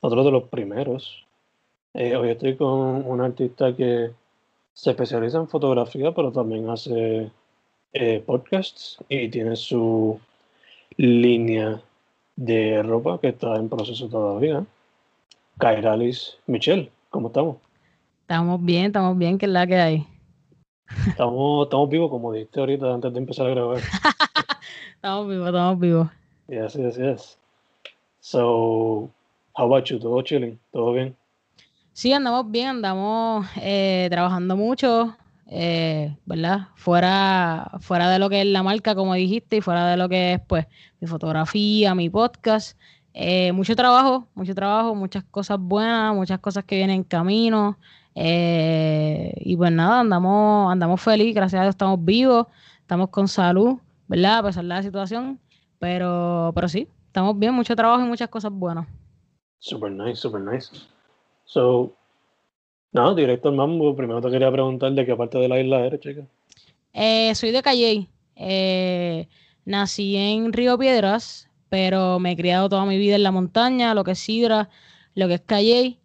otro de los primeros. Eh, hoy estoy con un artista que se especializa en fotografía, pero también hace eh, podcasts y tiene su línea de ropa que está en proceso todavía. Kairalis Michelle, ¿cómo estamos? Estamos bien, estamos bien, que es la que hay. Estamos, estamos vivos, como dijiste ahorita antes de empezar a grabar. estamos vivos, estamos vivos. Yes, yes, yes. So, how? ¿Todo chilling? ¿Todo bien? Sí, andamos bien, andamos eh, trabajando mucho, eh, ¿verdad? Fuera, fuera de lo que es la marca, como dijiste, y fuera de lo que es, pues, mi fotografía, mi podcast. Eh, mucho trabajo, mucho trabajo, muchas cosas buenas, muchas cosas que vienen en camino. Eh, y pues nada, andamos, andamos feliz, gracias a Dios estamos vivos, estamos con salud, ¿verdad? A pesar de la situación, pero, pero sí, estamos bien, mucho trabajo y muchas cosas buenas. Super nice, super nice. So, no, directo mambo, primero te quería preguntar de qué parte de la isla eres, chica. Eh, soy de Calley, eh, nací en Río Piedras, pero me he criado toda mi vida en la montaña, lo que es Sidra, lo que es Calley.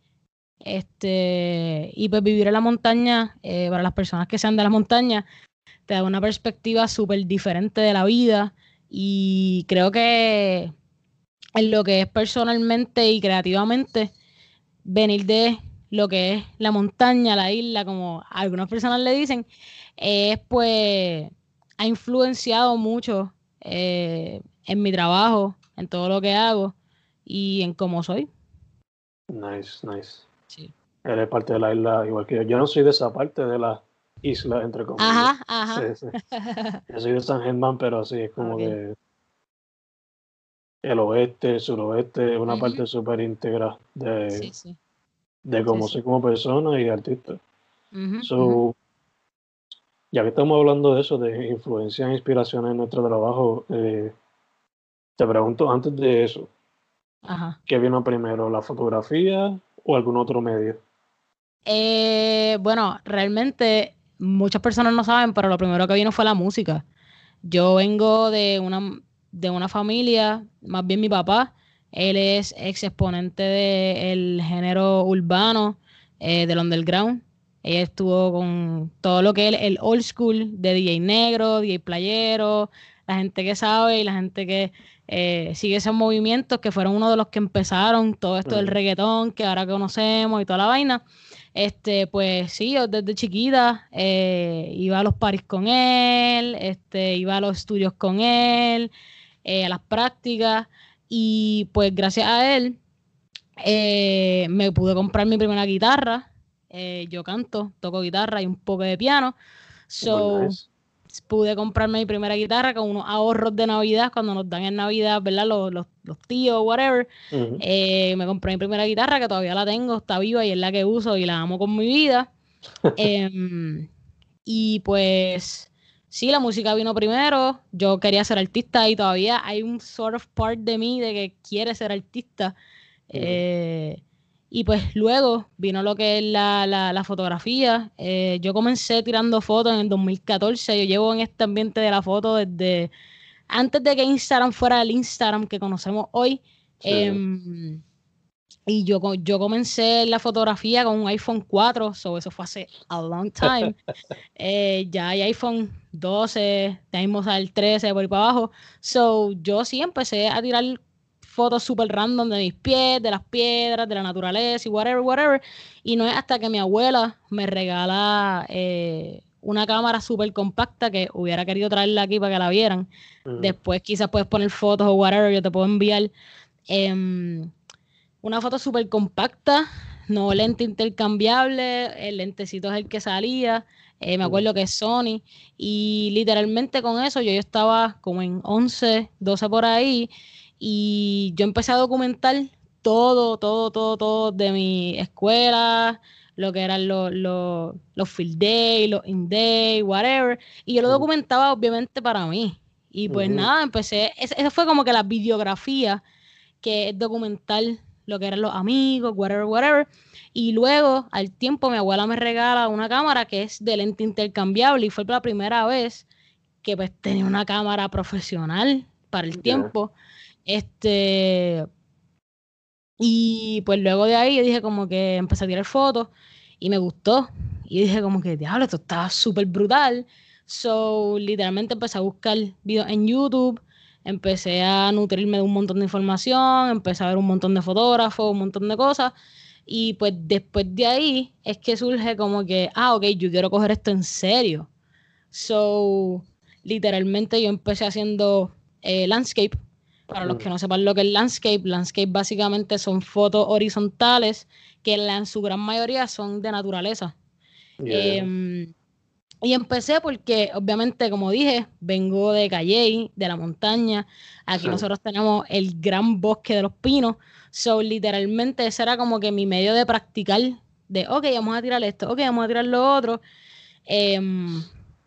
Este, y pues vivir en la montaña, eh, para las personas que sean de la montaña, te da una perspectiva súper diferente de la vida. Y creo que en lo que es personalmente y creativamente, venir de lo que es la montaña, la isla, como algunas personas le dicen, es pues ha influenciado mucho eh, en mi trabajo, en todo lo que hago y en cómo soy. Nice, nice. Sí. Eres parte de la isla igual que yo. Yo no soy de esa parte de la isla, entre comillas. Ajá, ajá. Sí, sí. Yo soy de San Germán, pero sí, es como que el oeste, el suroeste, es una parte súper íntegra de, sí, sí. de cómo sí. soy como persona y artista. So, ujú. ya que estamos hablando de eso, de influencias e inspiraciones en nuestro trabajo, eh, te pregunto antes de eso, Ajá. ¿qué vino primero, la fotografía o algún otro medio? Eh, bueno, realmente muchas personas no saben, pero lo primero que vino fue la música. Yo vengo de una, de una familia, más bien mi papá, él es ex exponente del género urbano, eh, del underground. Ella estuvo con todo lo que es el old school de DJ negro, DJ playero, la gente que sabe y la gente que eh, sigue esos movimientos que fueron uno de los que empezaron todo esto del reggaetón que ahora conocemos y toda la vaina. Este, pues sí, yo desde chiquita eh, iba a los paris con él, este, iba a los estudios con él, eh, a las prácticas, y pues gracias a él eh, me pude comprar mi primera guitarra. Eh, yo canto, toco guitarra y un poco de piano. So, nice. pude comprarme mi primera guitarra con unos ahorros de Navidad cuando nos dan en Navidad, ¿verdad? Los, los, los tíos, whatever. Eh, me compré mi primera guitarra que todavía la tengo, está viva y es la que uso y la amo con mi vida. Em, y pues sí, la música vino primero. Yo quería ser artista y todavía hay un sort of part de mí de que quiere ser artista. Eh, y pues luego vino lo que es la, la, fotografía. Eh, yo comencé tirando fotos en el 2014. Yo llevo en este ambiente de la foto desde antes de que Instagram fuera el Instagram que conocemos hoy. Em, y yo, yo comencé la fotografía con un iPhone 4, so eso fue hace a long time. Eh, ya hay iPhone 12, tenemos el 13 por ahí para abajo. So yo sí empecé a tirar fotos súper random de mis pies, de las piedras, de la naturaleza y whatever, whatever. Y no es hasta que mi abuela me regala eh, una cámara súper compacta que hubiera querido traerla aquí para que la vieran. Después quizás puedes poner fotos o whatever, yo te puedo enviar. Em, una foto súper compacta, no lente intercambiable, el lentecito es el que salía, eh, me acuerdo que es Sony, y literalmente con eso yo, yo estaba como en 11, 12 por ahí, y yo empecé a documentar todo, todo, todo, todo de mi escuela, lo que eran los, los, los field day, los in day, whatever, y yo lo documentaba obviamente para mí. Y pues nada, empecé, esa fue como que la videografía que es documentar lo que eran los amigos, whatever, whatever. Y luego, al tiempo, mi abuela me regala una cámara que es de lente intercambiable y fue la primera vez que pues tenía una cámara profesional para el tiempo. Este, y pues luego de ahí yo dije como que empecé a tirar fotos y me gustó. Y dije como que, diablo, esto está súper brutal. So, literalmente empecé a buscar videos en YouTube empecé a nutrirme de un montón de información, empecé a ver un montón de fotógrafos, un montón de cosas. Y pues después de ahí es que surge como que, ah, ok, yo quiero coger esto en serio. So, literalmente yo empecé haciendo eh, landscape. Para los que no sepan lo que es landscape, landscape básicamente son fotos horizontales que en su gran mayoría son de naturaleza. Em, y empecé porque, obviamente, como dije, vengo de Calley, de la montaña. Aquí nosotros tenemos el gran bosque de los pinos. So, literalmente, ese era como que mi medio de practicar. De, ok, vamos a tirar esto, ok, vamos a tirar lo otro. Em,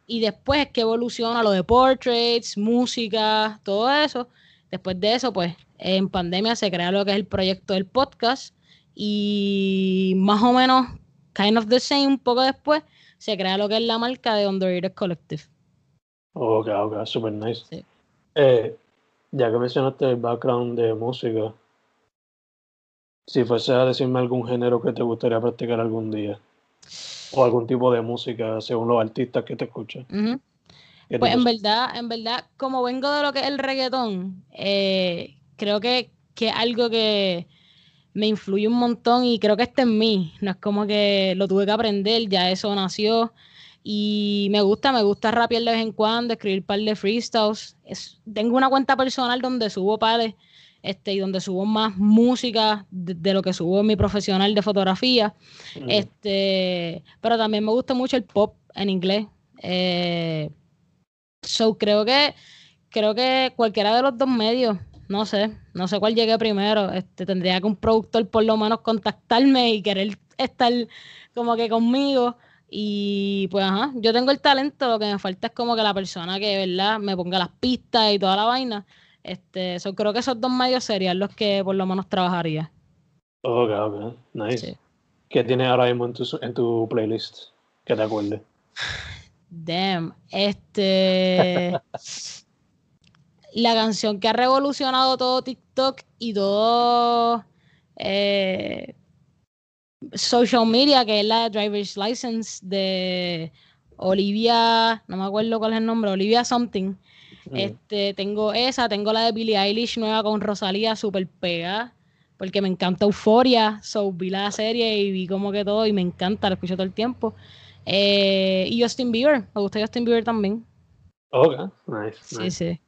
y después es que evoluciona lo de portraits, música, todo eso. Después de eso, pues, en pandemia se crea lo que es el proyecto del podcast. Y más o menos, kind of the same, un poco después se crea lo que es la marca de Underrated Collective. Ok, ok, super nice. Eh, ya que mencionaste el background de música, si fuese a decirme algún género que te gustaría practicar algún día, o algún tipo de música según los artistas que te escuchan. Pues en verdad, en verdad, como vengo de lo que es el reggaetón, eh, creo que, que algo que, me influye un montón y creo que este es mí. No es como que lo tuve que aprender, ya eso nació. Y me gusta, me gusta rapear de vez en cuando, escribir par de freestyles. tengo una cuenta personal donde subo pares este, y donde subo más música de, lo que subo en mi profesional de fotografía. Mm. Este, pero también me gusta mucho el pop en inglés. Eh, so creo que creo que cualquiera de los dos medios no sé, no sé cuál llegue primero. Este, tendría que un productor por lo menos contactarme y querer estar como que conmigo. Y pues ajá, yo tengo el talento, lo que me falta es como que la persona que, ¿verdad?, me ponga las pistas y toda la vaina. Este, eso creo que esos dos medios serían los que por lo menos trabajaría. Ok, ok, nice. ¿Qué tienes ahora mismo en tu, en tu playlist? Que te acuerdes. Damn, este. la canción que ha revolucionado todo TikTok y todo eh, social media, que es la Driver's License de Olivia, no me acuerdo cuál es el nombre, Olivia Something. Mm. Este, tengo esa, tengo la de Billie Eilish nueva con Rosalía, super pega, porque me encanta Euforia, so vi la serie y vi como que todo y me encanta, lo escucho todo el tiempo. Eh, y Justin Bieber, me gusta Justin Bieber también. Ok, nice. Sí, sí.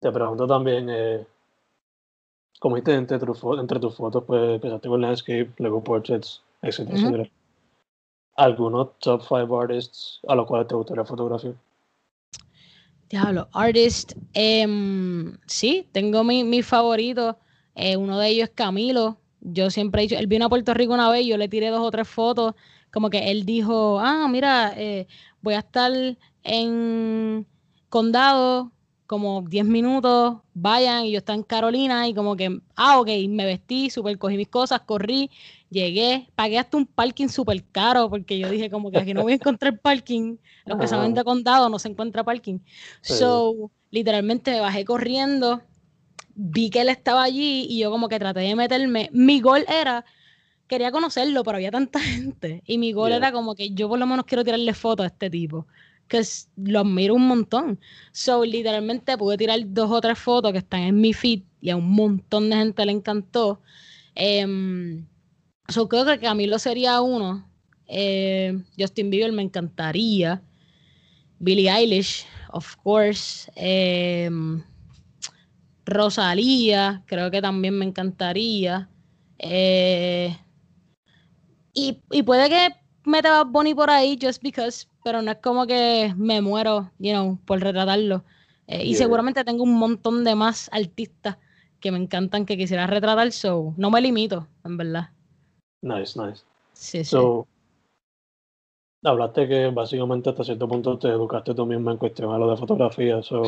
Te pregunto también, eh, ¿cómo hiciste entre, entre tus fotos? Pues empezaste con landscape, luego portraits, etcétera, etcétera. ¿Algunos top 5 artists a los cuales te gustaría fotografiar? Diablo, artist. Em, sí, tengo mi, mi favorito. Eh, uno de ellos es Camilo. Yo siempre he dicho, él vino a Puerto Rico una vez, yo le tiré dos o tres fotos. Como que él dijo, ah, mira, eh, voy a estar en Condado como 10 minutos, vayan, y yo estaba en Carolina, y como que, ah, ok, me vestí, super cogí mis cosas, corrí, llegué, pagué hasta un parking súper caro, porque yo dije como que aquí no voy a encontrar parking, los que saben de condado no se encuentra parking. So, literalmente me bajé corriendo, vi que él estaba allí, y yo como que traté de meterme, mi gol era quería conocerlo, pero había tanta gente. Y mi gol era como que yo por lo menos quiero tirarle fotos a este tipo que lo admiro un montón. So, literalmente pude tirar dos o tres fotos que están en mi feed y a un montón de gente le encantó. Um, so, creo que Camilo sería uno. Eh, Justin Bieber me encantaría. Billie Eilish, of course. Em, Rosalía, creo que también me encantaría. Eh, y, y, puede que meta a Bonnie por ahí, just because pero no es como que me muero, you know, por retratarlo. Eh, y seguramente tengo un montón de más artistas que me encantan que quisiera retratar, so no me limito, en verdad. Nice, nice. Sí, so, sí. Hablaste que básicamente hasta cierto punto te educaste tú mismo en cuestión a lo de fotografía. So,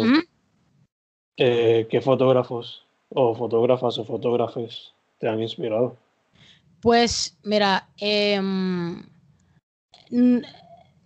eh, ¿Qué fotógrafos o fotógrafas o fotógrafes te han inspirado? Pues mira, eh,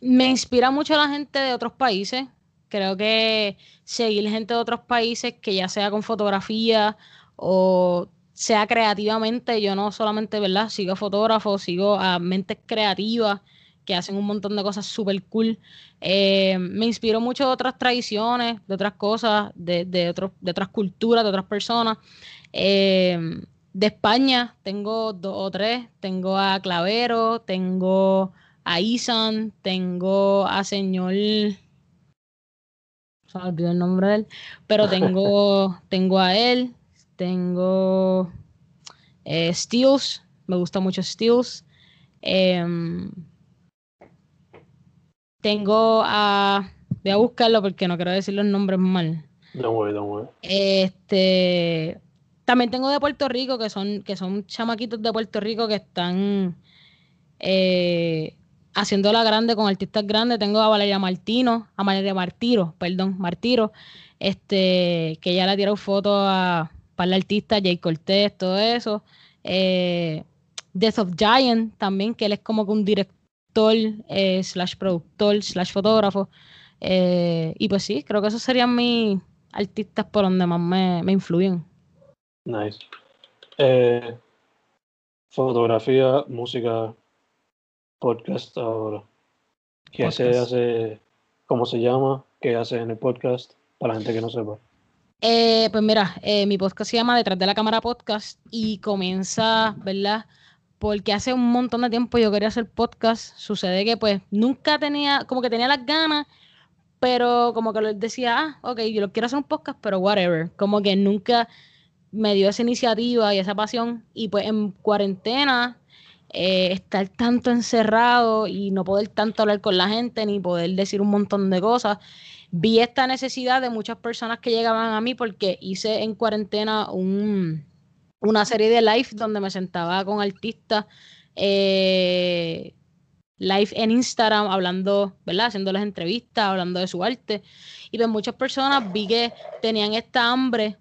me inspira mucho la gente de otros países. Creo que seguir gente de otros países, que ya sea con fotografía o sea creativamente, yo no solamente, ¿verdad? Sigo fotógrafos, sigo a mentes creativas que hacen un montón de cosas súper cool. Eh, me inspiro mucho de otras tradiciones, de otras cosas, de, de, de otras culturas, de otras personas. Eh, de España tengo dos o tres. Tengo a Clavero, tengo a Isan, tengo a señor, se me olvidó el nombre de él, pero tengo, tengo a él, tengo eh, Steels, me gusta mucho Steels. Em, tengo a, voy a buscarlo porque no quiero decir los nombres mal. Don't worry, don't worry. Este, también tengo de Puerto Rico, que son, que son chamaquitos de Puerto Rico que están eh, haciéndola grande con artistas grandes. Tengo a Valeria Martino, a Valeria Martiro, perdón, Martiro, este, que ya le tirado fotos a para el artista, Jay Cortés, todo eso. Eh, Death of Giant también, que él es como que un director, eh, slash productor, slash fotógrafo. Eh, y pues sí, creo que esos serían mis artistas por donde más me, me influyen. Nice. fotografía, música, podcast ahora. ¿Qué se hace? ¿Cómo se llama? ¿Qué hace en el podcast? Para la gente que no sepa. Eh, pues mira, eh, mi podcast se llama Detrás de la Cámara Podcast y comienza, ¿verdad? Porque hace un montón de tiempo yo quería hacer podcast. Sucede que pues nunca tenía, como que tenía las ganas, pero como que les decía, ah, ok, yo lo quiero hacer un podcast, pero whatever. Como que nunca me dio esa iniciativa y esa pasión. Y pues en cuarentena eh, estar tanto encerrado y no poder tanto hablar con la gente ni poder decir un montón de cosas. Vi esta necesidad de muchas personas que llegaban a mí porque hice en cuarentena un, una serie de live donde me sentaba con artistas eh, live en Instagram hablando, ¿verdad? Haciéndoles entrevistas, hablando de su arte. Y pues muchas personas vi que tenían esta hambre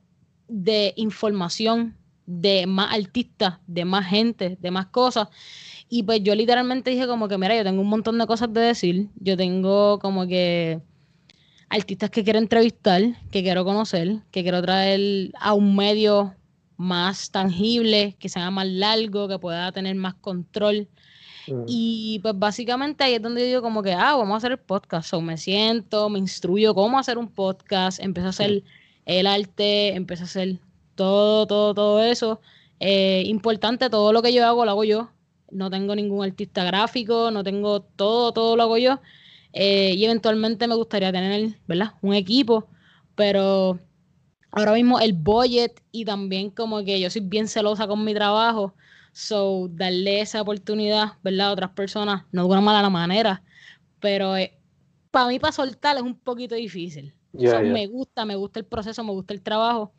de información de más artistas, de más gente, de más cosas. Y pues yo literalmente dije como que, mira, yo tengo un montón de cosas de decir. Yo tengo como que artistas que quiero entrevistar, que quiero conocer, que quiero traer a un medio más tangible, que sea más largo, que pueda tener más control. Mm. Y pues básicamente ahí es donde yo digo como que, ah, vamos a hacer el podcast. O me siento, me instruyo cómo hacer un podcast, empiezo a hacer el arte, empiezo a hacer todo, todo, todo eso. Eh, importante, todo lo que yo hago lo hago yo. No tengo ningún artista gráfico, no tengo todo, todo lo hago yo. Eh, y eventualmente me gustaría tener, ¿verdad? Un equipo, pero ahora mismo el budget y también como que yo soy bien celosa con mi trabajo, so darle esa oportunidad, ¿verdad? A otras personas, no de una mala manera, pero eh, para mí para soltar es un poquito difícil. Me gusta, me gusta el proceso, me gusta el trabajo,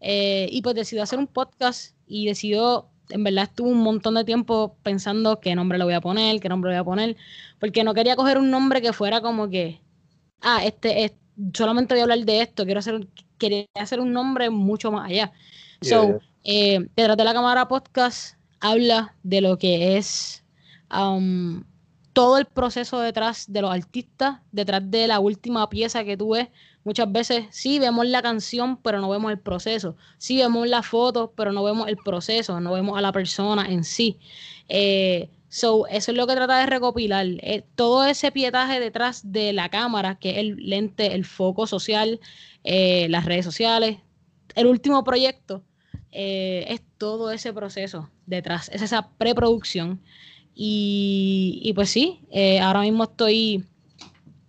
eh, y pues decidió hacer un podcast y decidió, en verdad estuvo un montón de tiempo pensando qué nombre le voy a poner, qué nombre le voy a poner, porque no quería coger un nombre que fuera como que, ah, este es solamente voy a hablar de esto, quiero hacer, quería hacer un nombre mucho más allá. Yeah, so, yeah. eh, detrás de la cámara podcast habla de lo que es um, todo el proceso detrás de los artistas, detrás de la última pieza que tú ves. Muchas veces sí vemos la canción, pero no vemos el proceso. Sí vemos la foto, pero no vemos el proceso, no vemos a la persona en sí. Eh, so, eso es lo que trata de recopilar. eh, todo ese pietaje detrás de la cámara, que es el lente, el foco social, eh, las redes sociales, el último proyecto, es todo ese proceso detrás, es esa preproducción. Y, y pues sí, ahora mismo estoy,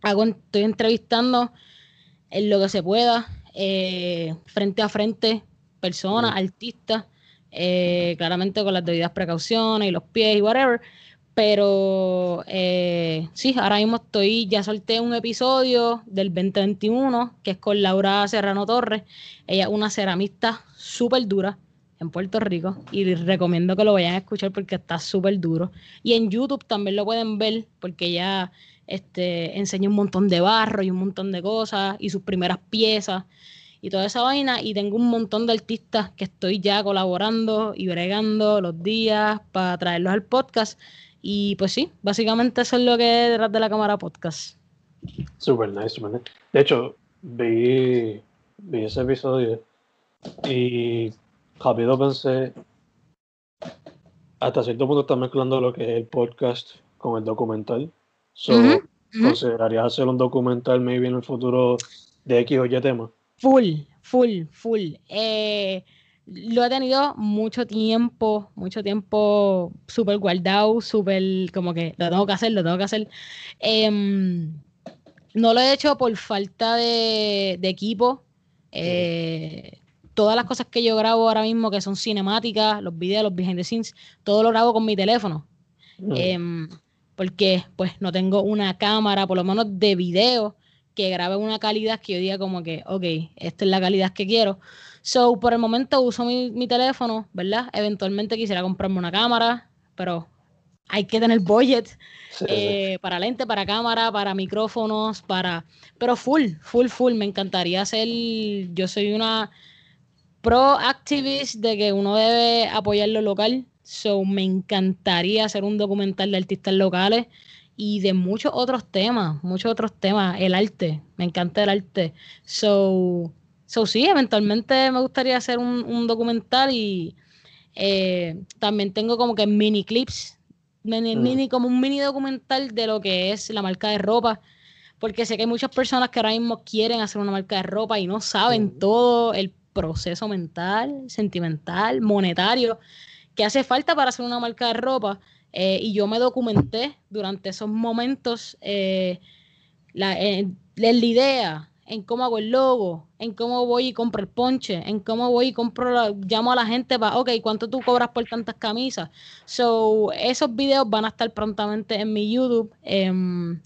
hago, estoy entrevistando en lo que se pueda, eh, frente a frente, personas, artistas, eh, claramente con las debidas precauciones y los pies y whatever. Pero eh, sí, ahora mismo estoy, ya solté un episodio del 2021 que es con Laura Serrano Torres. Ella es una ceramista súper dura en Puerto Rico y les recomiendo que lo vayan a escuchar porque está súper duro. Y en YouTube también lo pueden ver porque ella este, enseña un montón de barro y un montón de cosas y sus primeras piezas y toda esa vaina. Y tengo un montón de artistas que estoy ya colaborando y bregando los días para traerlos al podcast. Y pues sí, básicamente eso es lo que es detrás de la cámara podcast. Super nice, super nice. De hecho, vi, vi ese episodio y rápido pensé, hasta cierto punto está mezclando lo que es el podcast con el documental. So, Ujú, ujú. ¿Considerarías hacer un documental maybe en el futuro de X o Y tema? Full, full, full. Eh, lo he tenido mucho tiempo, mucho tiempo súper guardado, súper como que lo tengo que hacer, lo tengo que hacer. Em, no lo he hecho por falta de, de equipo. Eh, todas las cosas que yo grabo ahora mismo, que son cinemáticas, los videos, los behind the scenes, todo lo grabo con mi teléfono. Mm. Porque pues no tengo una cámara, por lo menos de video, que grabe una calidad que yo diga como que, ok, esta es la calidad que quiero. So, por el momento uso mi, mi teléfono, ¿verdad? Eventualmente quisiera comprarme una cámara, pero hay que tener budget Sí, sí. eh, para lente, para cámara, para micrófonos, para... Pero full, full, full. Me encantaría hacer... Yo soy una pro activist de que uno debe apoyar lo local. So, me encantaría hacer un documental de artistas locales y de muchos otros temas, muchos otros temas. El arte, me encanta el arte. So, so sí, eventualmente me gustaría hacer un, un documental y eh, también tengo como que mini clips, mini, Mm. mini- como un mini documental de lo que es la marca de ropa. Porque sé que hay muchas personas que ahora mismo quieren hacer una marca de ropa y no saben Mm. todo el proceso mental, sentimental, monetario que hace falta para hacer una marca de ropa. Eh, y yo me documenté durante esos momentos eh, en la idea, en cómo hago el logo, en cómo voy y compro el ponche, en cómo voy y compro, la- llamo a la gente para, ok, ¿cuánto tú cobras por tantas camisas? So, esos videos van a estar prontamente en mi YouTube em,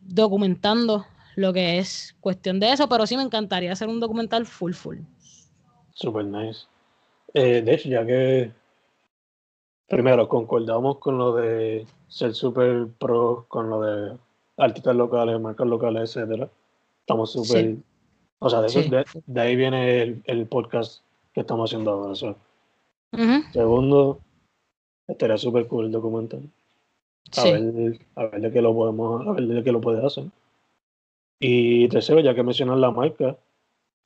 documentando lo que es cuestión de eso, pero sí me encantaría hacer un documental full full. Super nice. Eh, de hecho, ya que primero concordamos con lo de ser super pro, con lo de artistas locales, marcas locales, etcétera. Estamos súper. Sí. O sea, de, eso- Sí. de, de ahí viene el, el podcast que estamos haciendo ahora. Segundo, estaría súper cool el documental. A, sí. ver, a ver de qué lo podemos, a ver de qué lo puedes hacer. Y tercero, ya que mencionas la marca,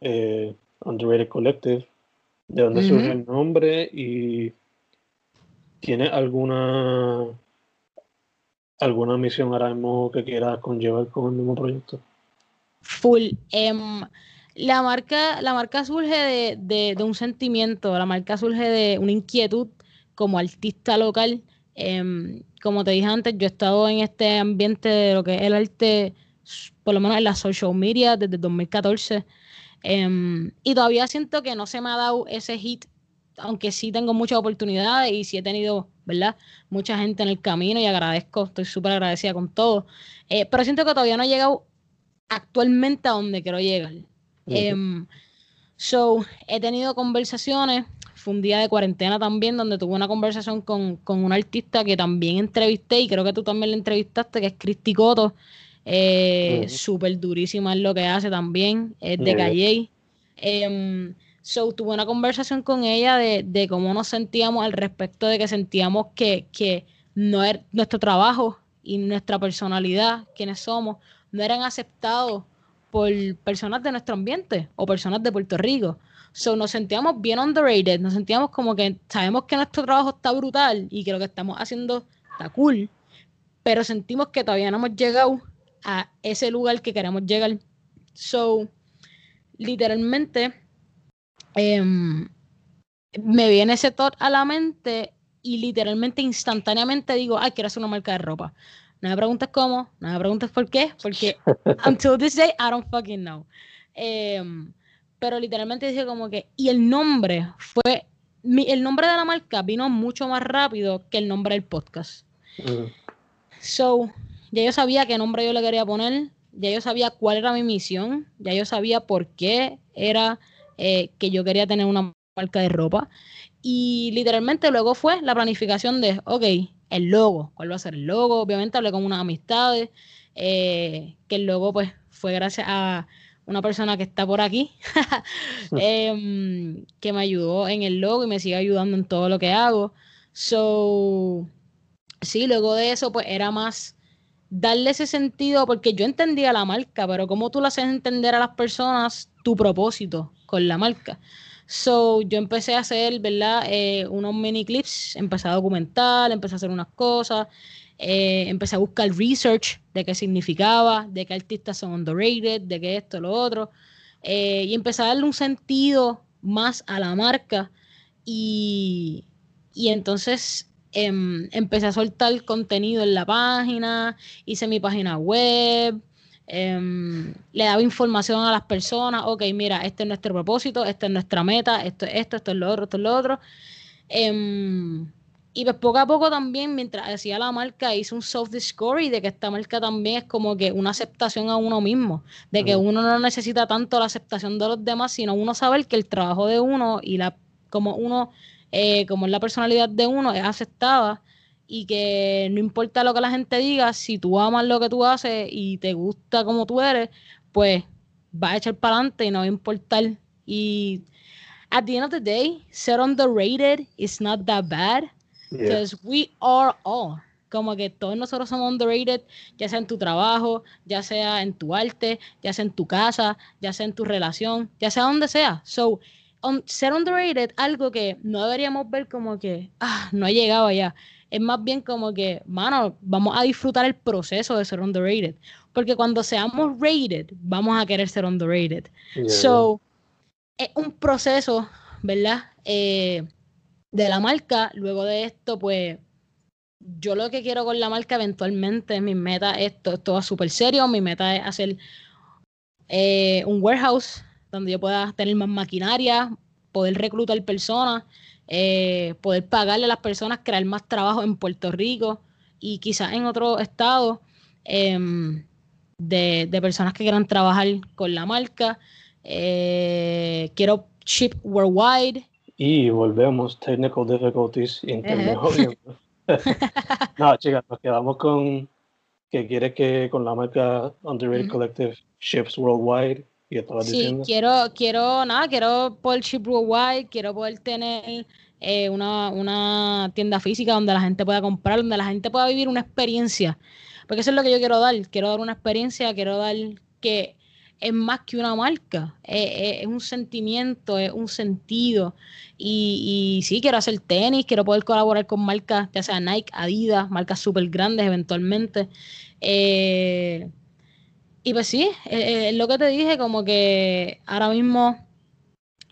eh, Underrated Collective, ¿de dónde surge el nombre? Y ¿tiene alguna alguna misión ahora mismo que quieras conllevar con el mismo proyecto? Full. Em, la marca, la marca surge de, de- un sentimiento, la marca surge de una inquietud como artista local. Em, como te dije antes, yo he estado en este ambiente de lo que es el arte, por lo menos en la social media, desde el 2014. Em, y todavía siento que no se me ha dado ese hit, aunque sí tengo muchas oportunidades y sí he tenido, ¿verdad? Mucha gente en el camino y agradezco, estoy súper agradecida con todo. Eh, pero siento que todavía no he llegado actualmente a donde quiero llegar. Em, so, he tenido conversaciones, fue un día de cuarentena también, donde tuve una conversación con, con una artista que también entrevisté, y creo que tú también la entrevistaste, que es Cristi Coto. eh, súper durísima en lo que hace también, es de Calle. So, tuve una conversación con ella de, de, cómo nos sentíamos al respecto de que sentíamos que, que no er, nuestro trabajo y nuestra personalidad, quienes somos, no eran aceptados por personas de nuestro ambiente o personas de Puerto Rico. So, nos sentíamos bien underrated, nos sentíamos como que sabemos que nuestro trabajo está brutal y que lo que estamos haciendo está cool, pero sentimos que todavía no hemos llegado a ese lugar que queremos llegar. So, literalmente, em, me viene ese thought a la mente y literalmente instantáneamente digo, ay, quiero hacer una marca de ropa. No me preguntes cómo, no me preguntes por qué, porque until this day I don't fucking know. Em, pero literalmente dije como que, y el nombre fue, el nombre de la marca vino mucho más rápido que el nombre del podcast. So, ya yo sabía qué nombre yo le quería poner, ya yo sabía cuál era mi misión, ya yo sabía por qué era eh, que yo quería tener una marca de ropa. Y literalmente luego fue la planificación de, ok, el logo, cuál va a ser el logo. Obviamente hablé con unas amistades, eh, que el logo pues fue gracias a una persona que está por aquí, em, que me ayudó en el logo y me sigue ayudando en todo lo que hago. So, sí, luego de eso pues era más darle ese sentido, porque yo entendía la marca, pero cómo tú le haces entender a las personas tu propósito con la marca. So, yo empecé a hacer, ¿verdad? Eh, unos mini clips, empecé a documentar, empecé a hacer unas cosas, eh, empecé a buscar research de qué significaba, de qué artistas son underrated, de qué esto, lo otro, eh, y empecé a darle un sentido más a la marca y, y entonces em, empecé a soltar contenido en la página, hice mi página web, Em, le daba información a las personas, ok, mira, este es nuestro propósito, esta es nuestra meta, esto es esto, esto es lo otro, esto es lo otro. Em, y pues poco a poco también, mientras hacía la marca, hice un soft discovery de que esta marca también es como que una aceptación a uno mismo, de que uno no necesita tanto la aceptación de los demás, sino uno saber que el trabajo de uno y la como uno, eh, como la personalidad de uno es aceptada y que no importa lo que la gente diga, si tú amas lo que tú haces y te gusta como tú eres, pues va a echar para adelante y no va a importar. Y at the end of the day, ser underrated is not that bad because we are all. Como que todos nosotros somos underrated, ya sea en tu trabajo, ya sea en tu arte, ya sea en tu casa, ya sea en tu relación, ya sea donde sea. So, ser underrated, algo que no deberíamos ver como que, ah, no he llegado allá es más bien como que, mano, vamos a disfrutar el proceso de ser underrated. Porque cuando seamos rated, vamos a querer ser underrated. So, es un proceso, ¿verdad? Eh, de la marca. Luego de esto, pues, yo lo que quiero con la marca eventualmente, mi meta, esto, esto va súper serio, mi meta es hacer eh, un warehouse donde yo pueda tener más maquinaria, poder reclutar personas eh, poder pagarle a las personas, crear más trabajo en Puerto Rico y quizás en otros estados em, de, personas que quieran trabajar con la marca. Eh, quiero ship worldwide. Y volvemos, technical difficulties, internet, no, chicas, nos quedamos con que quiere que con la marca Underrated Collective ships worldwide sí, quiero, quiero, nada, quiero poder ship worldwide, quiero poder tener eh, una, tienda física donde la gente pueda comprar, donde la gente pueda vivir una experiencia. Porque eso es lo que yo quiero dar. Quiero dar una experiencia, quiero dar que es más que una marca, es, un sentimiento, es un sentido. Y, y, sí, quiero hacer tenis, quiero poder colaborar con marcas, ya sea Nike, Adidas, marcas súper grandes eventualmente. Eh, y pues sí, eh, eh, lo que te dije, como que ahora mismo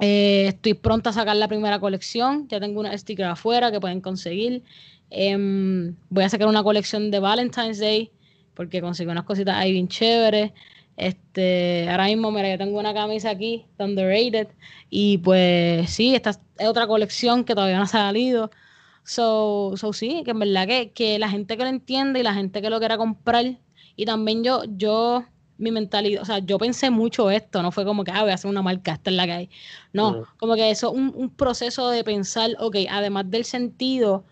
eh, estoy pronta a sacar la primera colección. Ya tengo una sticker afuera que pueden conseguir. Em, voy a sacar una colección de Valentine's Day porque conseguí unas cositas ahí bien chéveres. Este, ahora mismo, mira, yo tengo una camisa aquí, Underrated. Y pues sí, esta es otra colección que todavía no ha salido. So, so sí, que en verdad que, que la gente que lo entiende y la gente que lo quiera comprar. Y también yo, yo mi mentalidad, o sea, yo pensé mucho esto, no fue como que, ah, voy a hacer una marca, esta es la que hay. No, como que eso, un, un proceso de pensar, ok, además del sentido,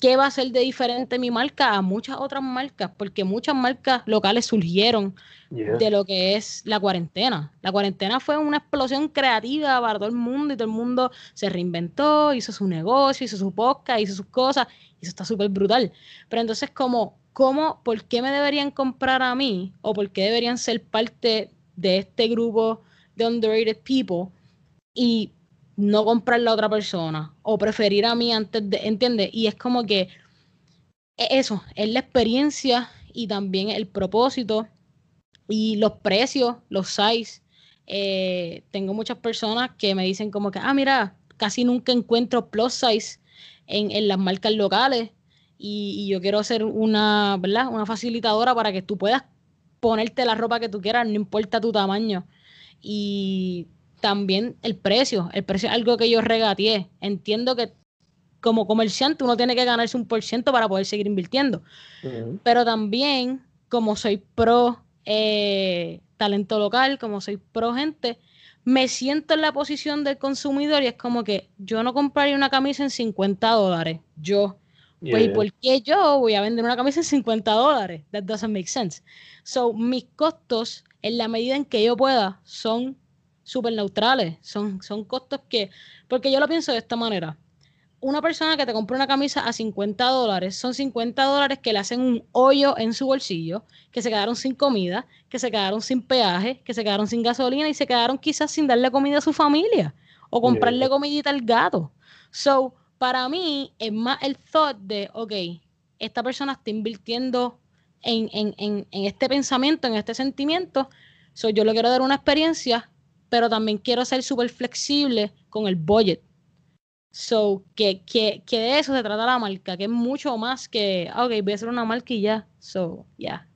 ¿qué va a ser de diferente mi marca a muchas otras marcas? Porque muchas marcas locales surgieron de lo que es la cuarentena. La cuarentena fue una explosión creativa para todo el mundo y todo el mundo se reinventó, hizo su negocio, hizo su podcast, hizo sus cosas y eso está súper brutal. Pero entonces, como, ¿cómo, por qué me deberían comprar a mí o por qué deberían ser parte de este grupo de underrated people y no comprarle a otra persona o preferir a mí antes de, ¿entiendes? Y es como que e, eso, es la experiencia y también el propósito y los precios, los size. Eh, tengo muchas personas que me dicen como que, ah, mira, casi nunca encuentro plus size en las marcas locales y, y, yo quiero ser una, ¿verdad? Una facilitadora para que tú puedas ponerte la ropa que tú quieras, no importa tu tamaño. Y también el precio. El precio es algo que yo regateé. Entiendo que como comerciante uno tiene que ganarse un por ciento para poder seguir invirtiendo. Pero también, como soy pro eh, talento local, como soy pro gente, me siento en la posición del consumidor y es como que yo no compraría una camisa en 50 dólares. Yo. Pues, ¿por qué yo voy a vender una camisa en 50 dólares? That doesn't make sense. So, mis costos, en la medida en que yo pueda, son súper neutrales. Son, son costos que, porque yo lo pienso de esta manera. Una persona que te compra una camisa a 50 dólares, son 50 dólares que le hacen un hoyo en su bolsillo, que se quedaron sin comida, que se quedaron sin peaje, que se quedaron sin gasolina y se quedaron quizás sin darle comida a su familia o comprarle comidita al gato. So, para mí es más el thought de, ok, esta persona está invirtiendo en, en, en, en este pensamiento, en este sentimiento, so, yo le quiero dar una experiencia pero también quiero ser súper flexible con el budget. So, que, que, que, de eso se trata la marca, que es mucho más que, ah, ok, voy a hacer una marca y ya. So, ya.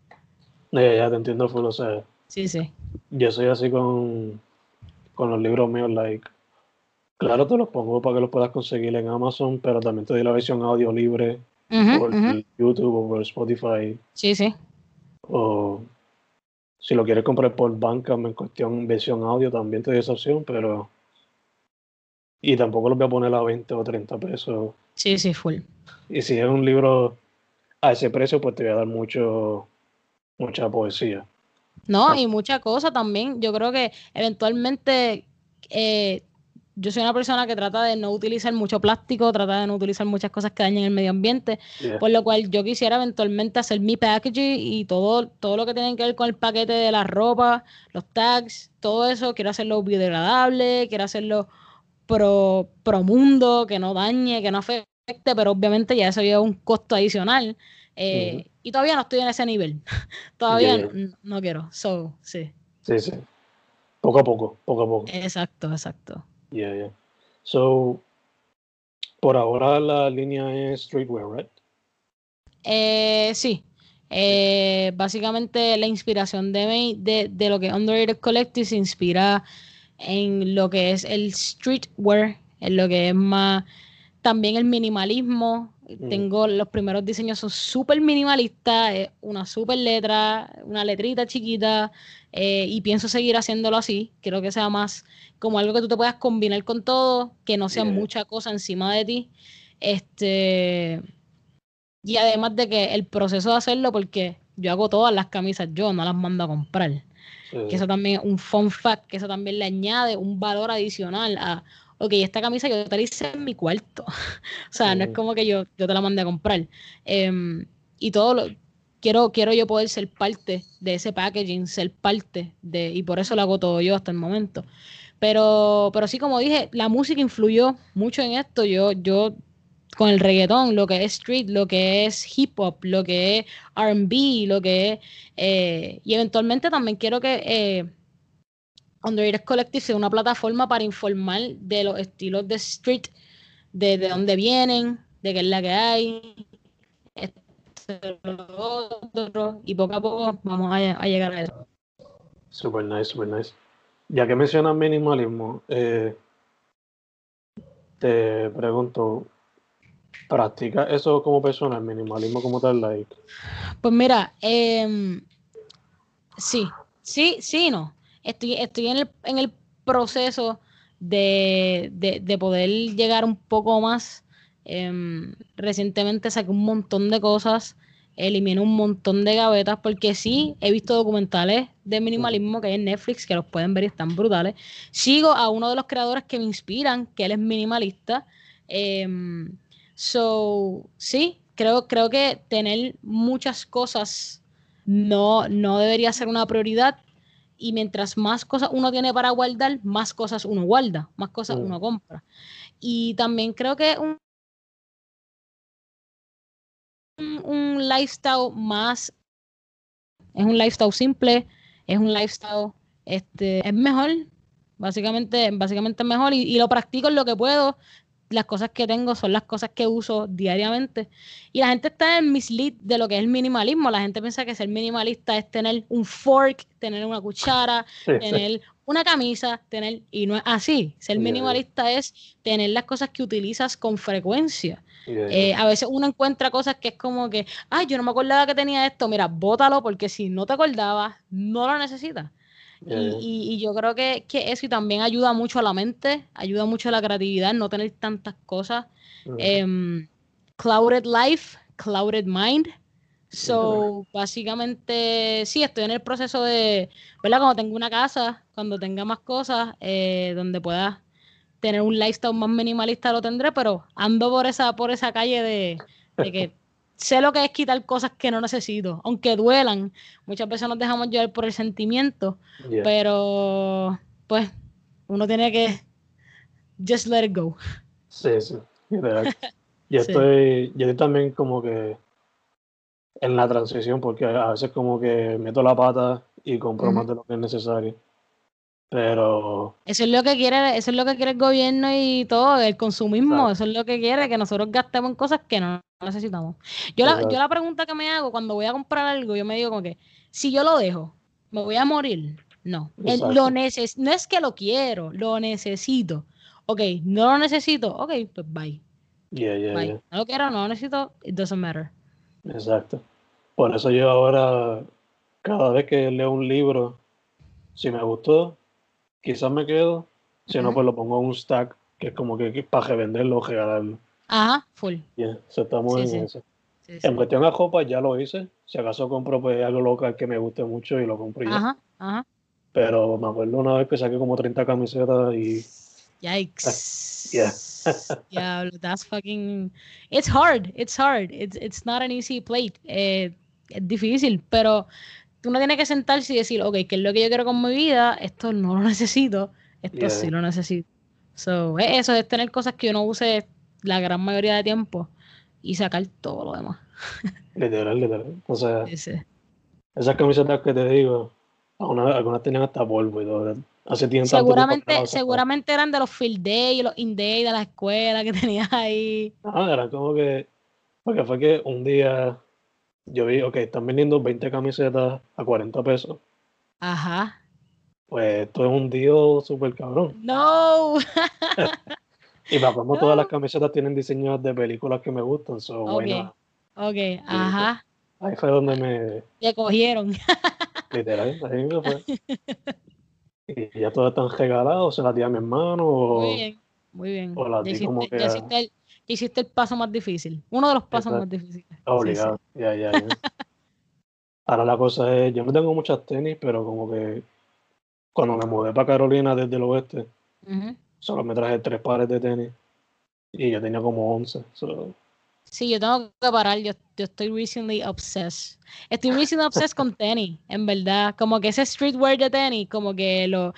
Yeah. ya te entiendo, full, o sea. Sí, sí. Yo soy así con, con los libros míos, like. Claro, te los pongo para que los puedas conseguir en Amazon, pero también te doy la versión audio libre por YouTube o por Spotify. Sí, sí. O si lo quieres comprar por banca en cuestión versión audio, también te doy esa opción, pero. Y tampoco lo voy a poner a 20 o 30 pesos. Sí, sí, full. Y si es un libro a ese precio, pues te voy a dar mucho, mucha poesía. No, y mucha cosa también. Yo creo que eventualmente eh, yo soy una persona que trata de no utilizar mucho plástico, trata de no utilizar muchas cosas que dañen el medio ambiente, por lo cual yo quisiera eventualmente hacer mi packaging y todo, todo lo que tiene que ver con el paquete de la ropa, los tags, todo eso, quiero hacerlo biodegradable, quiero hacerlo pro, pro mundo, que no dañe, que no afecte, pero obviamente ya eso lleva un costo adicional. Eh, y todavía no estoy en ese nivel. todavía no, quiero. So, sí. Sí, sí. Poco a poco, poco a poco. Exacto, exacto. Yeah, yeah. So, por ahora la línea es streetwear, right? Eh, sí. Eh, básicamente la inspiración de, de, de lo que Underrated Collective se inspira en lo que es el streetwear, en lo que es más también el minimalismo. Mm. Tengo los primeros diseños son súper minimalistas, una súper letra, una letrita chiquita, eh, y pienso seguir haciéndolo así. Quiero que sea más como algo que tú te puedas combinar con todo, que no sea mucha cosa encima de ti. Este, y además de que el proceso de hacerlo, porque yo hago todas las camisas yo, no las mando a comprar. Que eso también es un fun fact, que eso también le añade un valor adicional a, ok, esta camisa yo te la hice en mi cuarto. o sea, no es como que yo, yo te la mandé a comprar. Em, y todo lo, quiero, quiero yo poder ser parte de ese packaging, ser parte de, y por eso lo hago todo yo hasta el momento. Pero, pero sí, como dije, la música influyó mucho en esto. Yo, yo con el reggaetón, lo que es street, lo que es hip hop, lo que es RB, lo que es. Eh, y eventualmente también quiero que eh, Underrated Collective sea una plataforma para informar de los estilos de street, de, de dónde vienen, de qué es la que hay, y poco a poco vamos a, a llegar a eso. Super nice, super nice. Ya que mencionas minimalismo, eh, te pregunto, ¿practica eso como persona, el minimalismo como tal? Like? Pues mira, eh, sí, sí, sí, no. Estoy, estoy en, el, en el proceso de, de, de poder llegar un poco más Em, recientemente saqué un montón de cosas, eliminé un montón de gavetas, porque sí, he visto documentales de minimalismo que hay en Netflix que los pueden ver y están brutales. Sigo a uno de los creadores que me inspiran, que él es minimalista. Em, so, sí, creo, creo que tener muchas cosas no, no debería ser una prioridad. Y mientras más cosas uno tiene para guardar, más cosas uno guarda, más cosas Mm. uno compra. Y también creo que un, un- lifestyle más, es un lifestyle simple, es un lifestyle, este, es mejor, básicamente, básicamente es mejor y, y lo practico en lo que puedo. Las cosas que tengo son las cosas que uso diariamente. Y la gente está en mislead de lo que es el minimalismo. La gente piensa que ser minimalista es tener un fork, tener una cuchara, Sí, sí. tener una camisa, tener, y no es así. Ser Yeah. minimalista es tener las cosas que utilizas con frecuencia. Yeah, Eh, a veces uno encuentra cosas que es como que, ay, yo no me acordaba que tenía esto, mira, bótalo porque si no te acordabas, no lo necesitas. Yeah, Y, y- y yo creo que, que eso y también ayuda mucho a la mente, ayuda mucho a la creatividad, no tener tantas cosas. Em, clouded life, clouded mind. So, básicamente, sí, estoy en el proceso de, ¿verdad? Cuando tenga una casa, cuando tenga más cosas, eh, donde pueda tener un lifestyle más minimalista lo tendré, pero ando por esa, por esa calle de, de que sé lo que es quitar cosas que no necesito, aunque duelan. Muchas veces nos dejamos llevar por el sentimiento, Yeah. pero pues uno tiene que just let it go. Sí, sí. Yo Sí. estoy, yo estoy también como que en la transición, porque a veces como que meto la pata y compro más de lo que es necesario. Pero Eso es lo que quiere, eso es lo que quiere el gobierno y todo, el consumismo, eso es lo que quiere, que nosotros gastemos en cosas que no necesitamos. Yo la, yo la pregunta que me hago cuando voy a comprar algo, yo me digo como que, si yo lo dejo, ¿me voy a morir? No. El- Exacto. lo neces no es que lo quiero, lo necesito. Ok, no lo necesito, ok, pues bye. yeah, yeah, bye. yeah. No lo quiero, no lo necesito, it doesn't matter. Exacto. Por eso yo ahora, cada vez que leo un libro, si me gustó, quizás me quedo. Si no, pues lo pongo en un stack, que es como que, para revenderlo o regalarlo. Ajá, full. Yeah, so estamos Sí, en sí. eso. Sí. En cuestión a ropa ya lo hice. Si acaso compro pues algo local que me guste mucho y lo compro ya. Ajá, ajá. Pero me acuerdo una vez que saqué como 30 camisetas y Yikes. Yeah. yeah, that's fucking. It's hard. It's hard. It's it's not an easy plate. Eh, es difícil, pero tú no tienes que sentarse y decir, ok, ¿qué es lo que yo quiero con mi vida? Esto no lo necesito. Esto Yeah. sí lo necesito. So, es eso es tener cosas que uno use la gran mayoría de tiempo y sacar todo lo demás. literal, literal. O sea, esas camisetas que te digo, algunas, algunas tenían hasta polvo y todo. Hace tiempo Seguramente, seguramente eran de los field day y los in day de la escuela que tenías ahí. Ah, era como que. Porque fue que un día yo vi, ok, están vendiendo 20 camisetas a 40 pesos. Ajá. Pues esto es un deal súper cabrón. No. Y para como todas las camisetas tienen diseños de películas que me gustan, so Ok. not? ok, ajá. Ahí fue donde me. Te cogieron. Literal, ahí me fue. Y ya todas están regaladas, o se las di a mi hermano, o. Muy bien, muy bien. o las Ya di hiciste, como que ya hiciste el, ya hiciste el paso más difícil. Uno de los pasos más difíciles. Sí, Obligado, ya, ya, ya. Ahora la cosa es, yo no tengo muchas tenis, pero como que cuando me mudé para Carolina desde el oeste. Ujú. Solo me traje tres pares de tenis y yo tenía como 11. so, Sí, yo tengo que parar. Yo, yo estoy recently obsessed. Estoy recently obsessed con tenis, en verdad. Como que ese streetwear de tenis, como que lo.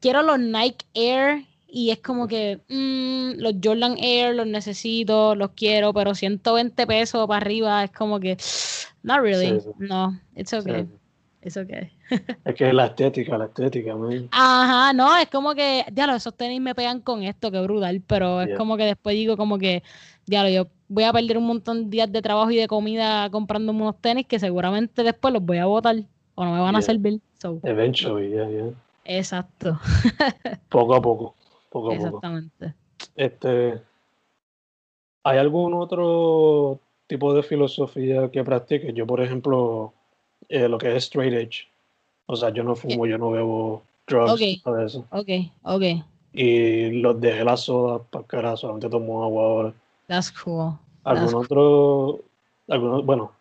Quiero los Nike Air y es como que mm, los Jordan Air los necesito, los quiero, pero 120 pesos para arriba es como que. Not really. Sí, sí. No, it's okay. sí. It's okay. Es que la estética, la estética, man. Ajá, no, es como que, diablo, esos tenis me pegan con esto, qué brutal, pero es Yeah. como que después digo como que, diablo, yo voy a perder un montón de días de trabajo y de comida comprándome unos tenis que seguramente después los voy a botar o no me van a Yeah. servir. So, Eventually, ya, ya. exacto, Poco a poco, poco a poco. exactamente. Este, ¿hay algún otro tipo de filosofía que practiques? Yo, por ejemplo, eh, lo que es straight edge. O sea, yo no fumo, yo no bebo drugs, Ok. nada de eso. Ok, ok. Y los dejé la soda para carajo, solamente tomo agua ahora. That's cool. ¿Algún That's otro, alguno, bueno,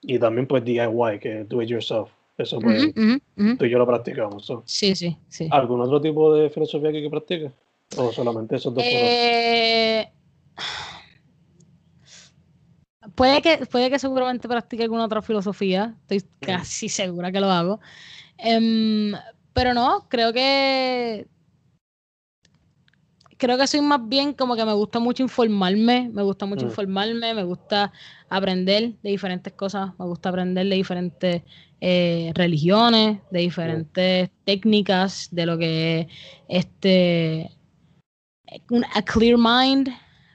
y también pues DIY, que do it yourself. Eso pues tú y yo lo practicamos. so. Sí, sí, sí. ¿Algún otro tipo de filosofía que, que practicas? ¿O solamente esos dos? Eh, puede que, puede que seguramente practique alguna otra filosofía. Estoy casi segura que lo hago. Em, pero no, creo que. Creo que soy más bien como que me gusta mucho informarme, me gusta mucho Mm. informarme, me gusta aprender de diferentes cosas, me gusta aprender de diferentes eh, religiones, de diferentes técnicas, de lo que es este un- a clear mind,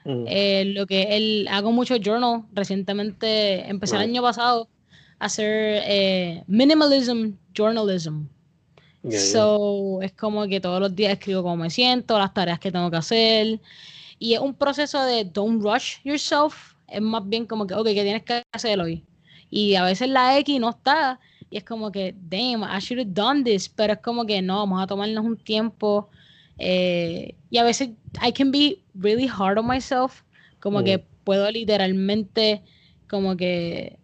Mm, eh, lo que él hago mucho journal. Recientemente empecé el año pasado hacer eh, minimalism journalism. yeah, yeah. So es como que todos los días escribo cómo me siento, las tareas que tengo que hacer. Y es un proceso de don't rush yourself. Es más bien como que, ok, ¿qué tienes que hacer hoy? Y a veces la X no está. Y es como que, damn, I should have done this. Pero es como que no, vamos a tomarnos un tiempo. eh, y a veces I can be really hard on myself. Como Mm. que puedo literalmente, como que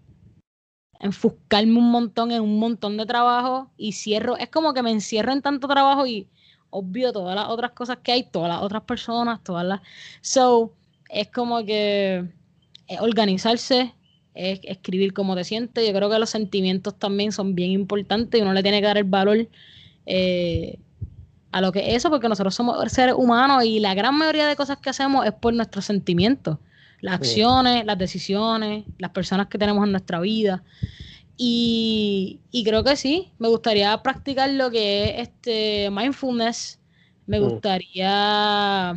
enfuscarme un montón en un montón de trabajo y cierro, es como que me encierro en tanto trabajo y obvio todas las otras cosas que hay, todas las otras personas, todas las... So, es como que es organizarse, es escribir cómo te sientes, yo creo que los sentimientos también son bien importantes y uno le tiene que dar el valor eh, a lo que es eso, porque nosotros somos seres humanos y la gran mayoría de cosas que hacemos es por nuestros sentimientos, las acciones, las decisiones, las personas que tenemos en nuestra vida. Y, y creo que sí, me gustaría practicar lo que es este mindfulness. Me Mm. gustaría.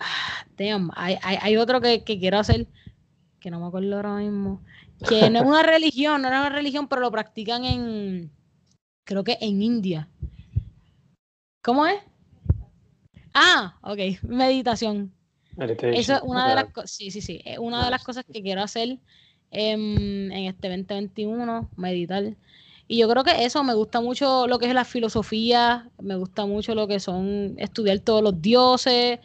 Ah, damn, hay, hay, hay otro que, que quiero hacer que no me acuerdo ahora mismo. Que no es una religión, no es una religión, pero lo practican en. Creo que en India. ¿Cómo es? Ah, ok, meditación. Eso es una de las cosas, sí, sí, una de las cosas que quiero hacer em, en este 2021, meditar. Y yo creo que eso, me gusta mucho lo que es la filosofía, me gusta mucho lo que son estudiar todos los dioses,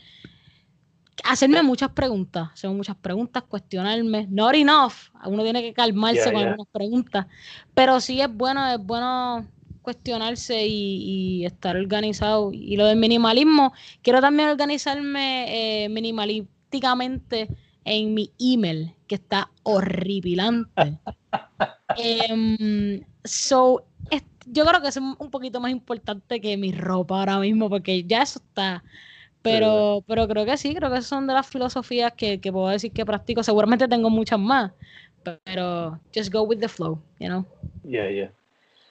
hacerme muchas preguntas, hacerme muchas preguntas, cuestionarme. Not enough, uno tiene que calmarse Yeah, con yeah. algunas preguntas, pero sí es bueno, es bueno cuestionarse y, y estar organizado. Y lo del minimalismo, quiero también organizarme eh, minimalísticamente en mi email, que está horripilante. Em, so, es- yo creo que es un poquito más importante que mi ropa ahora mismo, porque ya eso está. Pero, pero creo que sí, creo que son de las filosofías que, que puedo decir que practico. Seguramente tengo muchas más, pero just go with the flow, you know. Yeah, yeah.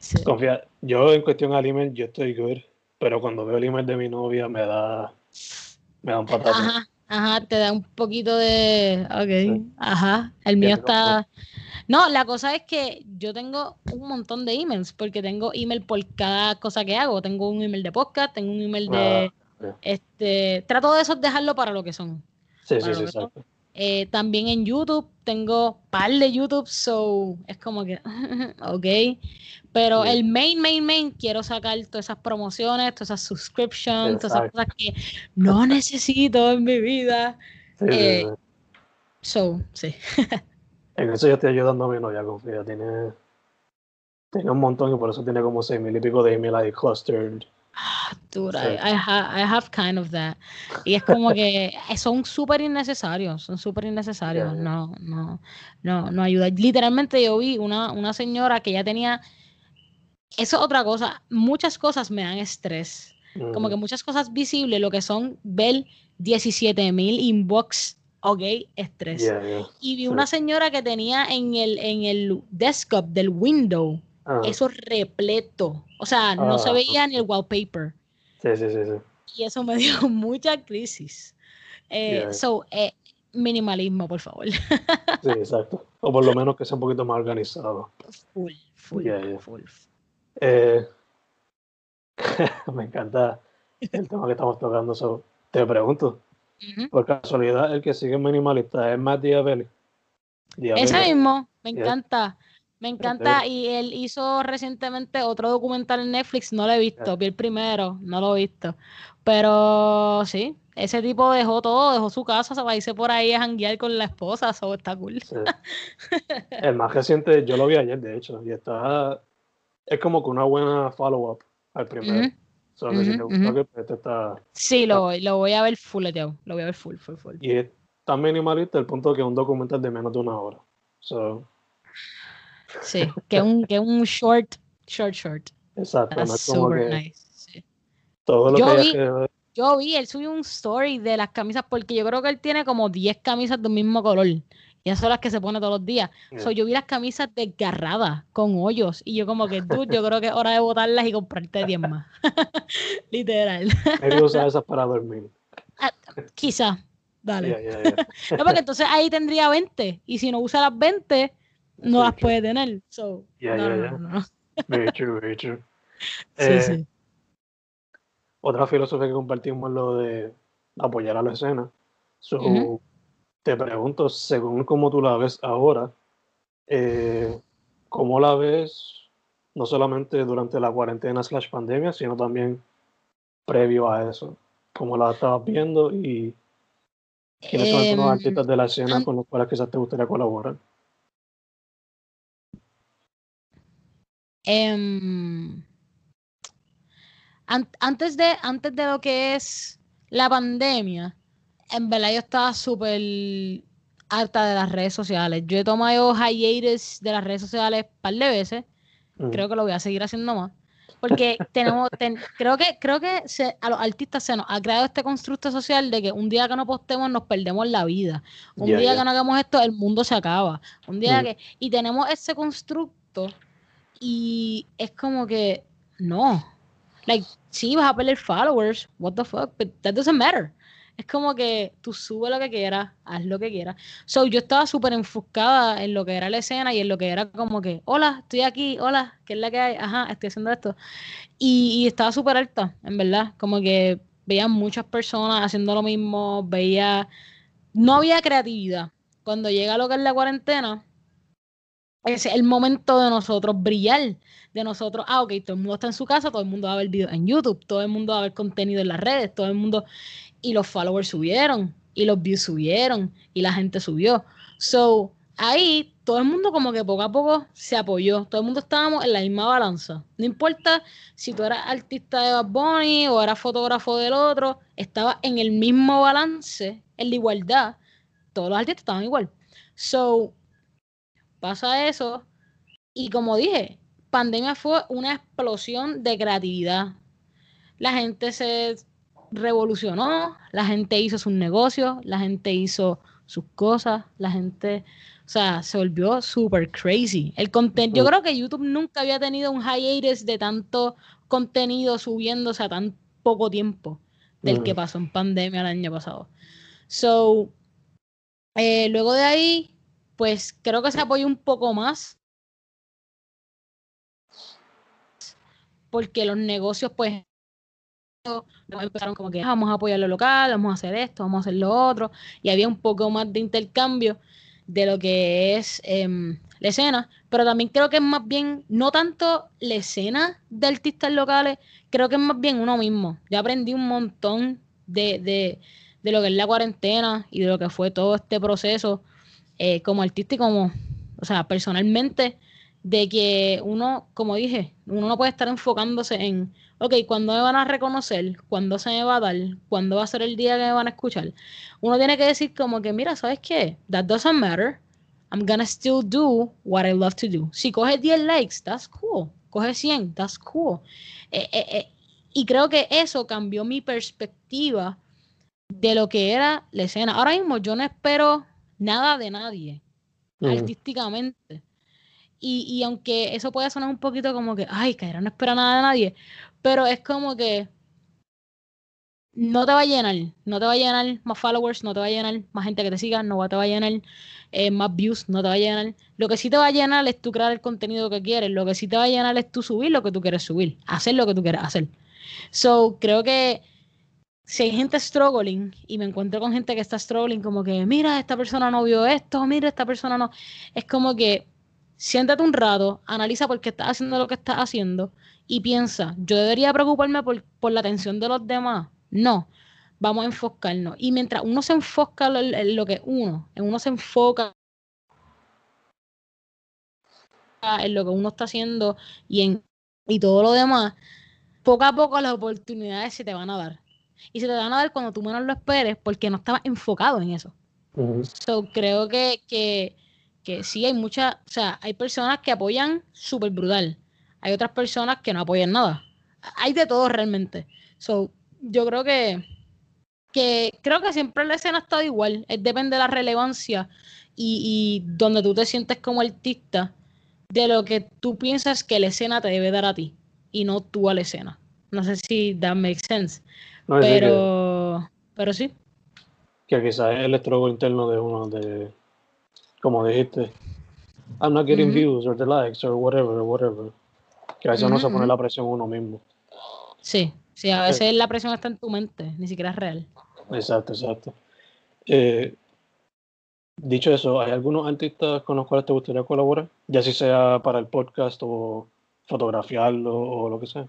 Sí. Confía, yo en cuestión al email, yo estoy good, pero cuando veo el email de mi novia me da, me da un patazo. Ajá, ajá, te da un poquito de. Ok, Sí. ajá. El mío está. No, la cosa es que yo tengo un montón de emails, porque tengo email por cada cosa que hago. Tengo un email de podcast, tengo un email de. Ah. Este. Trato de esos dejarlo para lo que son. Sí, sí, sí, exacto. Eh, también en YouTube tengo par de YouTube, so es como que, ok. Pero Sí. el main, main, main, quiero sacar todas esas promociones, todas esas subscriptions, todas esas cosas que no necesito en mi vida. Sí, Eh, sí. So, sí. En eso yo estoy ayudando a mi novia, confía. Tiene, tiene un montón y por eso tiene como seis mil y pico de email ahí clustered. Ah, Dude. I, I, ha- I have kind of that. Y es como que son súper innecesarios, son súper innecesarios. No, no, no, no ayuda. Literalmente yo vi una, una señora que ya tenía, eso es otra cosa, muchas cosas me dan estrés. Como que muchas cosas visibles, lo que son ver 17 mil inbox, ok, estrés. Yeah, yeah. Y vi una señora que tenía en el, en el desktop del window Ah, eso repleto. O sea, no se Ah. veía ni el wallpaper. sí, sí, sí, sí. Y eso me dio mucha crisis. Eh, Yeah. So, eh, minimalismo, por favor. Sí, exacto. O por lo menos que sea un poquito más organizado. Full, full, yeah. full. Eh, me encanta el tema que estamos tocando. so, te pregunto, por casualidad, el que sigue minimalista es Matt Diabelli. Diabelli. Ese mismo, me Yeah. encanta. Me encanta. Y él hizo recientemente otro documental en Netflix, no lo he visto. Yeah. Vi el primero, no lo he visto. Pero sí, Ese tipo dejó todo, dejó su casa, se va a irse por ahí a janguear con la esposa, eso está cool. Sí. El más reciente, yo lo vi ayer, de hecho, y está. Es como que una buena follow-up al primero. So, que si te gustó, ujú. que este está. Sí, lo, voy- lo voy a ver full. Lo voy a ver full, full, full. Y es tan minimalista el punto que es un documental de menos de una hora. So, Sí, que es un, que un short, short, short. exacto, no es como que nice. sí. todo lo Yo que vi- que. Yo vi, él subió un story de las camisas, porque yo creo que él tiene como 10 camisas del mismo color. Y esas son las que se pone todos los días. So, yo vi las camisas desgarradas, con hoyos. Y yo como que, dude, yo creo que es hora de botarlas y comprarte 10 más. Literal. Maybe usar esas para dormir. Quizá. Dale. Yeah. No, porque entonces ahí tendría 20. Y si no usa las 20, no las puede tener. So, no, no, no. Very true, very true. Sí, Eh, sí. Otra filosofía que compartimos es lo de apoyar a la escena. So. Te pregunto, según cómo tú la ves ahora, eh, ¿cómo la ves no solamente durante la cuarentena slash pandemia, sino también previo a eso? ¿Cómo la estabas viendo y quiénes son algunos Em, artistas de la escena con los cuales quizás te gustaría colaborar? Em, an- antes, de, antes de lo que es la pandemia, en verdad yo estaba súper harta de las redes sociales. Yo he tomado hiatus de las redes sociales un par de veces. Mm, Creo que lo voy a seguir haciendo más. Porque tenemos, ten- creo que, creo que se- a los artistas se nos ha creado este constructo social de que un día que no postemos nos perdemos la vida. Un día que no hagamos esto, el mundo se acaba. Un día Mm. que. Y tenemos ese constructo y es como que. No. Like, sí, vas a perder followers. What the fuck? But that doesn't matter. Es como que tú sube lo que quieras, haz lo que quieras. So, yo estaba súper enfocada en lo que era la escena y en lo que era como que, hola, estoy aquí, hola, ¿qué es la que hay? Ajá, estoy haciendo esto. Y, estaba súper alta, en verdad. Como que veía muchas personas haciendo lo mismo, veía. No había creatividad. Cuando llega lo que es la cuarentena, es el momento de nosotros brillar. De nosotros, ah, ok, todo el mundo está en su casa, todo el mundo va a ver videos en YouTube, todo el mundo va a ver contenido en las redes, todo el mundo. Y los followers subieron, y los views subieron, y la gente subió. So, ahí todo el mundo como que poco a poco se apoyó. Todo el mundo estábamos en la misma balanza. No importa si tú eras artista de Bad Bunny o eras fotógrafo del otro, estaba en el mismo balance, en la igualdad. Todos los artistas estaban igual. So, pasa eso. Y como dije, pandemia fue una explosión de creatividad. La gente se revolucionó, la gente hizo sus negocios, la gente hizo sus cosas, la gente, o sea, se volvió super crazy. El conten- yo creo que YouTube nunca había tenido un hiatus de tanto contenido subiéndose a tan poco tiempo del que pasó en pandemia el año pasado. So, eh, luego de ahí, pues creo que se apoyó un poco más. Porque los negocios, pues, empezaron como que "Ah, vamos a apoyar lo local, vamos a hacer esto, vamos a hacer lo otro. Y había un poco más de intercambio de lo que es em, la escena. Pero también creo que es más bien, no tanto la escena de artistas locales, creo que es más bien uno mismo. Yo aprendí un montón de, de, de lo que es la cuarentena y de lo que fue todo este proceso eh, como artista y como, o sea, personalmente, de que uno, como dije, uno no puede estar enfocándose en, ok, ¿cuándo me van a reconocer? ¿Cuándo se me va a dar? ¿Cuándo va a ser el día que me van a escuchar? Uno tiene que decir como que, mira, ¿sabes qué? That doesn't matter. I'm gonna still do what I love to do. Si coges 10 likes, that's cool. Coge 100, that's cool. Eh, eh, eh, y creo que eso cambió mi perspectiva de lo que era la escena. Ahora mismo yo no espero nada de nadie Mm. artísticamente. Y, y aunque eso puede sonar un poquito como que, ay, Kaira no espera nada de nadie, pero es como que no te va a llenar, no te va a llenar más followers, no te va a llenar más gente que te siga, no te va a llenar eh, más views, no te va a llenar. Lo que sí te va a llenar es tú crear el contenido que quieres, lo que sí te va a llenar es tú subir lo que tú quieres subir, hacer lo que tú quieres hacer. So, creo que si hay gente struggling y me encuentro con gente que está struggling como que, mira, esta persona no vio esto, mira, esta persona no, es como que siéntate un rato, analiza por qué estás haciendo lo que estás haciendo y piensa, yo debería preocuparme por, por la atención de los demás. No, vamos a enfocarnos. Y mientras uno se enfoca en lo que uno, en uno se enfoca en lo que uno está haciendo y en y todo lo demás, poco a poco las oportunidades se te van a dar. Y se te van a dar cuando tú menos lo esperes porque no estabas enfocado en eso. So, creo que, que, que sí hay muchas, o sea, hay personas que apoyan súper brutal. Hay otras personas que no apoyan nada. Hay de todo realmente. So, yo creo que, que creo que siempre la escena ha estado igual. Es, depende de la relevancia y, y donde tú te sientes como artista de lo que tú piensas que la escena te debe dar a ti y no tú a la escena. No sé si that makes sense. pero, pero sí. Que quizás es el estrogo interno de uno de, como dijiste, I'm not getting views or the likes or whatever, whatever. Que a veces no se pone la presión uno mismo. Sí, sí, a veces la presión está en tu mente, ni siquiera es real. Exacto, exacto. Eh, Dicho eso, ¿hay algunos artistas con los cuales te gustaría colaborar? Ya si sea para el podcast o fotografiarlo o lo que sea.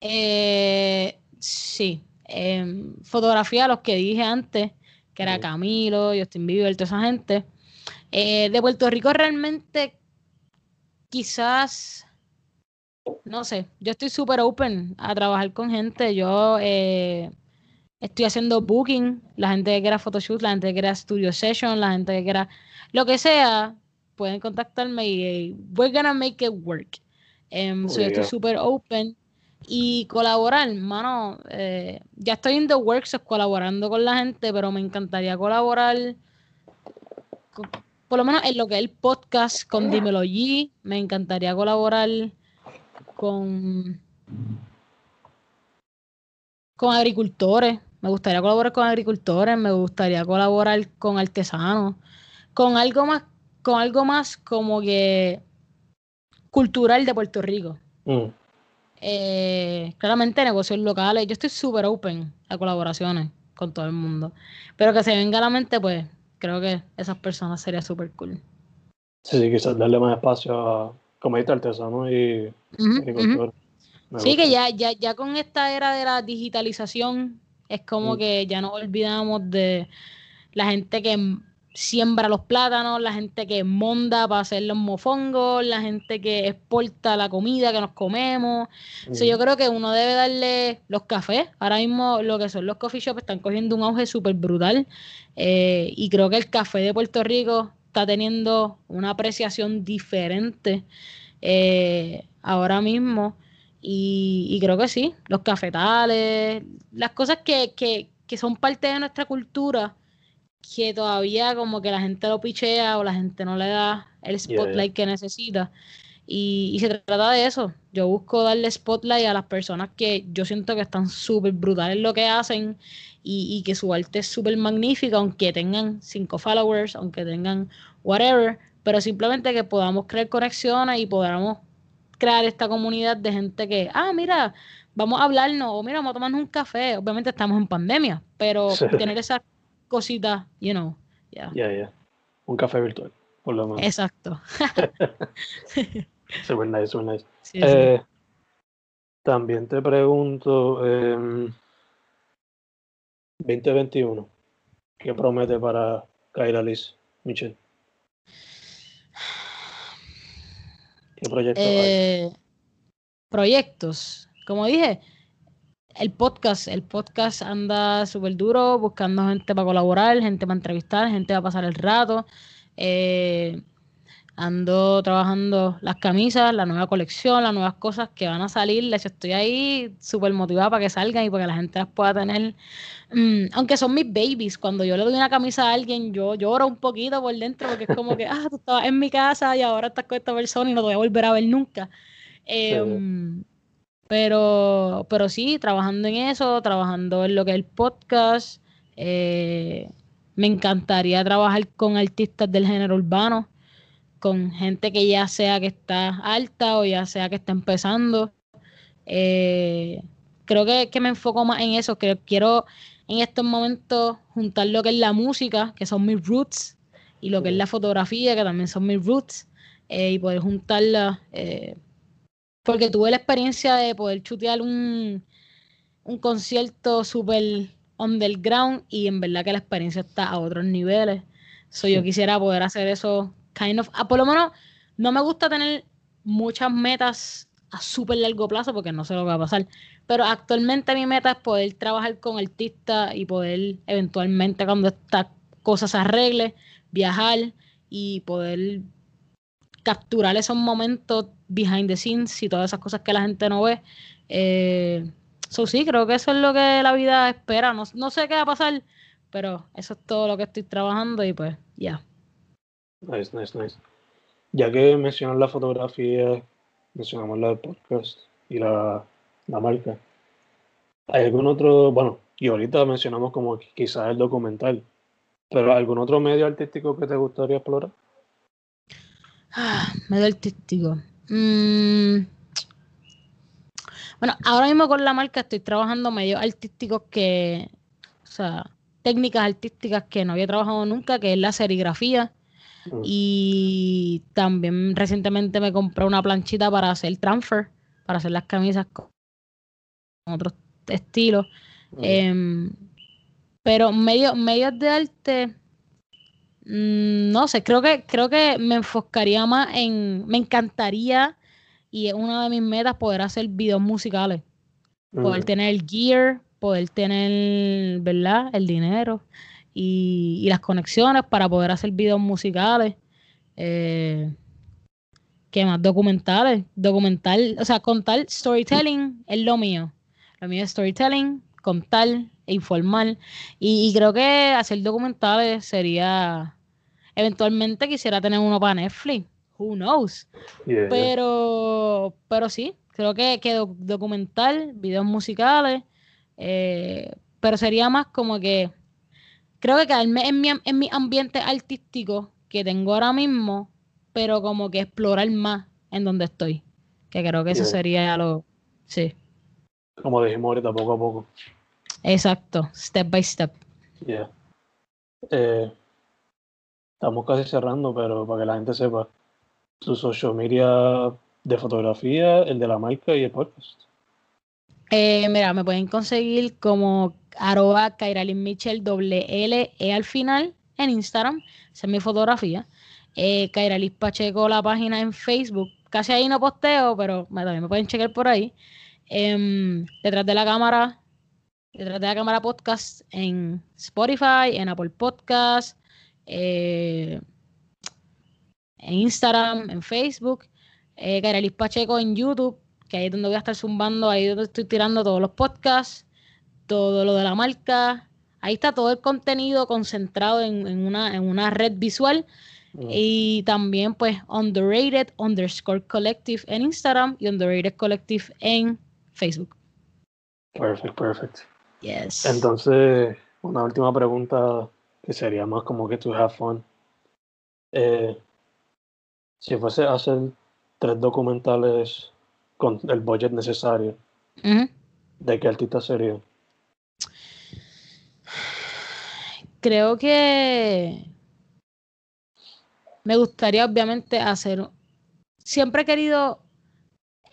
Eh, sí. Eh, fotografía los que dije antes, que era Camilo, Justin Bieber, toda esa gente. Eh, de Puerto Rico realmente quizás, no sé, yo estoy súper open a trabajar con gente. Yo eh, estoy haciendo booking, la gente que quiera photoshoot, la gente que quiera studio session, la gente que quiera lo que sea, pueden contactarme y we're gonna make it work. Um, so yo estoy súper open y colaborar, mano, eh, ya estoy en the works colaborando con la gente, pero me encantaría colaborar por lo menos en lo que es el podcast con Dímelo G, me encantaría colaborar con con agricultores, me gustaría colaborar con agricultores, me gustaría colaborar con artesanos, con algo más, con algo más como que cultural de Puerto Rico. Mm. Eh, claramente negocios locales, yo estoy súper open a colaboraciones con todo el mundo. Pero que se venga a la mente, pues creo que esas personas sería súper cool. Sí, sí, quizás darle más espacio a, como dijiste, artesanos y agricultores. Sí, que ya, ya, ya con esta era de la digitalización es como mm. que ya nos olvidamos de la gente que siembra los plátanos, la gente que monda para hacer los mofongos, la gente que exporta la comida que nos comemos. yo creo que uno debe darle los cafés. Ahora mismo lo que son los coffee shops están cogiendo un auge súper brutal. Eh, y creo que el café de Puerto Rico está teniendo una apreciación diferente eh, ahora mismo. Y, creo que sí, los cafetales, las cosas que, que, que, son parte de nuestra cultura, que todavía como que la gente lo pichea o la gente no le da el spotlight que necesita. Y, y, se trata de eso. Yo busco darle spotlight a las personas que yo siento que están súper brutales en lo que hacen y, y que su arte es súper magnífica, aunque tengan cinco followers, aunque tengan whatever, pero simplemente que podamos crear conexiones y podamos crear esta comunidad de gente que, ah, mira, vamos a hablarnos, o mira, vamos a tomarnos un café. Obviamente estamos en pandemia, pero tener esas cositas, you know. Ya, ya. Un café virtual, por lo menos. Exacto. super nice, super nice. Eh, también te pregunto, 2021, em, ¿qué promete para Kaira Liz, Michelle? Eh, proyectos. Como dije, el podcast, el podcast anda súper duro, buscando gente para colaborar, gente para entrevistar, gente para pasar el rato. Eh, ando trabajando las camisas, la nueva colección, las nuevas cosas que van a salir. De hecho, estoy ahí súper motivada para que salgan y para que la gente las pueda tener. Mm, aunque son mis babies, cuando yo le doy una camisa a alguien, yo lloro un poquito por dentro porque es como que, ah, tú estabas en mi casa y ahora estás con esta persona y no te voy a volver a ver nunca. Em, pero, pero sí, trabajando en eso, trabajando en lo que es el podcast. Eh, me encantaría trabajar con artistas del género urbano con gente que ya sea que está alta o ya sea que está empezando. Eh, creo que, me enfoco más en eso, que quiero en estos momentos juntar lo que es la música, que son mis roots, y lo que es la fotografía, que también son mis roots, eh, y poder juntarla. Eh, porque tuve la experiencia de poder chutear un, un concierto súper underground y en verdad que la experiencia está a otros niveles. So, Yo quisiera poder hacer eso, kind of, ah, por lo menos no me gusta tener muchas metas a súper largo plazo porque no sé lo que va a pasar, pero actualmente mi meta es poder trabajar con artistas y poder eventualmente cuando esta cosa se arregle, viajar y poder capturar esos momentos behind the scenes y todas esas cosas que la gente no ve. Eh, So, sí, creo que eso es lo que la vida espera. No, sé qué va a pasar, pero eso es todo lo que estoy trabajando y pues ya. Nice, nice, nice. Ya que mencionas la fotografía, mencionamos la del podcast y la, marca. ¿Hay algún otro, bueno, y ahorita mencionamos como quizás el documental, pero algún otro medio artístico que te gustaría explorar? Ah, medio artístico. Mmm bueno, ahora mismo con la marca estoy trabajando medios artísticos que, o sea, técnicas artísticas que no había trabajado nunca, que es la serigrafía. Mm. Y también recientemente me compré una planchita para hacer transfer, para hacer las camisas con otros estilos. Mm. Em, pero medios, medios de arte, mm, no sé, creo que, creo que me enfocaría más en, me encantaría y es una de mis metas poder hacer videos musicales. Poder mm. tener el gear, poder tener, ¿verdad? El dinero y, las conexiones para poder hacer videos musicales. Eh, ¿Qué más? Documentales. Documental, o sea, contar storytelling es lo mío. Lo mío es storytelling, contar e informar. Y, y creo que hacer documentales sería. Eventualmente quisiera tener uno para Netflix who knows. pero, pero sí, creo que, que documental, videos musicales, eh, pero sería más como que, creo que quedarme en mi, en mi ambiente artístico que tengo ahora mismo, pero como que explorar más en donde estoy. Que creo que eso sería lo, sí. Como dijimos ahorita, poco a poco. Exacto, step by step. Yeah. Eh, estamos casi cerrando, pero para que la gente sepa, tu social media de fotografía, el de la marca y el podcast? Eh, mira, me pueden conseguir como arroba Kairalin Mitchell doble L E al final en Instagram, esa es mi fotografía. Eh, Kairalis Pacheco, la página en Facebook. Casi ahí no posteo, pero también me pueden checar por ahí. Em, detrás de la cámara, detrás de la cámara podcast en Spotify, en Apple Podcast, eh, en Instagram, en Facebook, eh, Pacheco en YouTube, que ahí es donde voy a estar zumbando, ahí es donde estoy tirando todos los podcasts, todo lo de la marca. Ahí está todo el contenido concentrado en, una, en una red visual. Mm. Y también, pues, underrated underscore collective en Instagram y underrated collective en Facebook. Perfect, perfect. Yes. Entonces, una última pregunta que sería más como que to have fun. Eh, si fuese a hacer tres documentales con el budget necesario, ¿de qué artista sería? Creo que me gustaría obviamente hacer... Siempre he querido